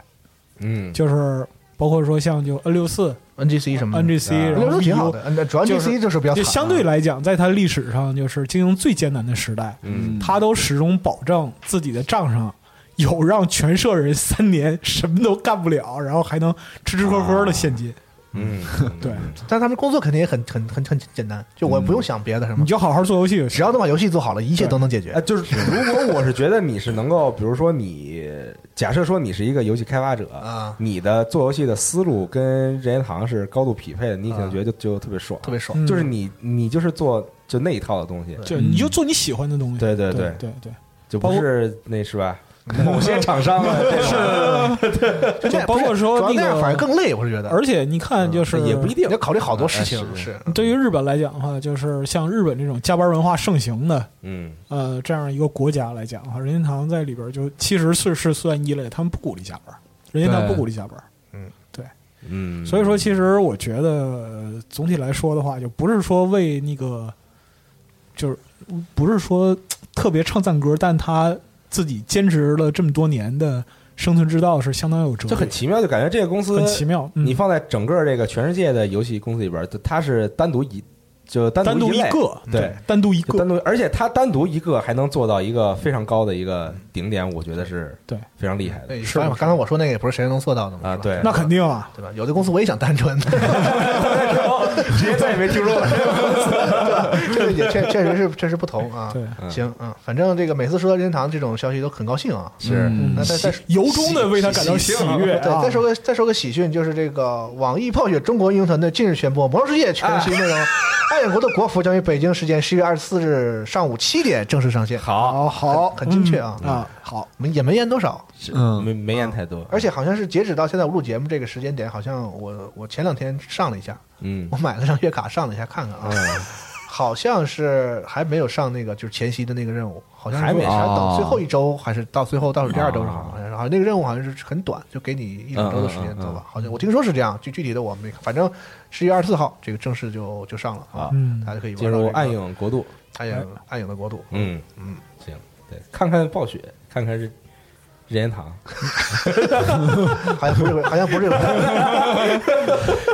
嗯，就是包括说像就 N 六四、NGC 什么的。NGC，啊。然后挺好的，嗯主要 NGC 就是比较就相对来讲，在它历史上就是经营最艰难的时代，嗯。他都始终保证自己的账上有让全社人三年什么都干不了，然后还能吃吃喝喝的现金。嗯，对，但他们工作肯定也很很很很简单，就我不用想别的什么你，就好好做游戏。只要能把游戏做好了，一切都能解决呃，。就是如果我是觉得你是能够，比如说你假设说你是一个游戏开发者啊你的做游戏的思路跟任天堂是高度匹配的，你可能啊觉得就就特别爽，特别爽。嗯就是你你就是做就那一套的东西，就你就做你喜欢的东西。对对对对对对，就不是那是吧？某些厂商啊 这种。就包括说那个反而更累，我是觉得。而且你看，就是也不一定。要考虑好多事情哎，是是。对于日本来讲的话，就是像日本这种加班文化盛行的嗯。呃这样一个国家来讲的话，任天堂在里边就其实是是算一类，他们不鼓励加班，任天堂对不鼓励加班。嗯，所以说，其实我觉得呃总体来说的话，就不是说为那个，就是不是说特别唱赞歌，但他自己坚持了这么多年的生存之道是相当有哲理，就很奇妙，就感觉这个公司很奇妙。嗯。你放在整个这个全世界的游戏公司里边，它是单独一就单单独一个，对，单独一个，单独，而且它单独一个还能做到一个非常高的一个顶点，我觉得是对。非常厉害的，是吧刚才我说那个也不是谁都能做到的嘛，啊对。那肯定啊，对吧？有的公司我也想单纯，直接再也没听说过。这个也确确实是确实不同啊。对，嗯行，嗯，反正这个每次说任天堂这种消息都很高兴啊。是嗯那再再由衷的为他感到喜悦对，啊！再说个再说个喜讯，就是这个网易暴雪中国英雄团队近日宣布，《魔兽世界》全新内容《暗影国的国服》将于北京时间十一月二十四日上午七点正式上线。好，好，很精确啊嗯啊，好，没也没延多少，嗯没没言太多，而且好像是截止到现在我录节目这个时间点，好像我我前两天上了一下，嗯。我买了张月卡上了一下看看啊，嗯。好像是还没有上那个就是前夕的那个任务，好像还没。说还要等哦最后一周，还是到最后倒数第二周是好哦。像是，好像那个任务好像是很短，就给你一两周的时间嗯嗯嗯。做吧，好像我听说是这样，具具体的我没看，反正十一月二十四号这个正式就就上了啊，嗯。大家可以进入暗影国度，暗影暗影的国度，嗯。嗯，行，对，看看暴雪，看看任任天堂，好像不是这回，好像不是 这回，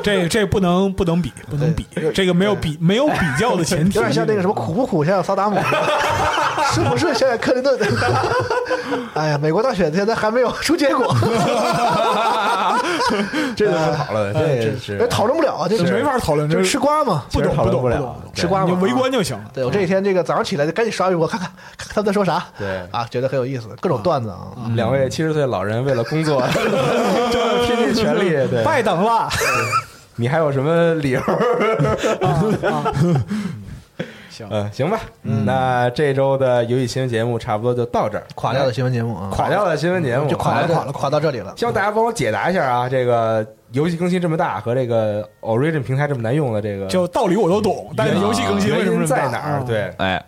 这这不能不能比，不能比，这个没有比没有比较的前提，有点像那个什么苦不苦，想想萨达姆，是不是想想克林顿？哎呀，美国大选现在还没有出结果，这就不讨论了，这这是讨论不了啊，这这没法讨论，就这是吃瓜嘛。不懂不懂不了，吃瓜嘛就围观就行了。对我这几天这个早上起来就赶紧刷微博看看看看他们在说啥，对啊，觉得很有意思，各种段子啊。两位七十岁老人为了工作，就拼尽全力。对，拜等了，你还有什么理由？行嗯，行吧。嗯那这周的游戏新闻节目差不多就到这儿，垮掉的新闻节目啊，垮掉的新闻节目就垮了，垮了，垮到这里了。希望大家帮我解答一下啊，这个游戏更新这么大和这个 Origin 平台这么难用的这个就道理我都懂，但是游戏更新为什么在哪儿？啊对，哎，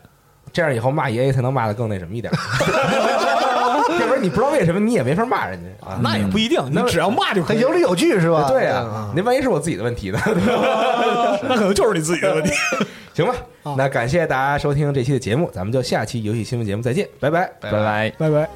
这样以后骂 EA 才能骂的更那什么一点。你不知道为什么你也没法骂人家啊。那也不一定，你只要骂就可以。有理有据是吧？对呀、啊，那万一是我自己的问题呢？那可能就是你自己的问题。行吧，那感谢大家收听这期的节目，咱们就下期游戏新闻节目再见，拜拜。拜拜。拜拜。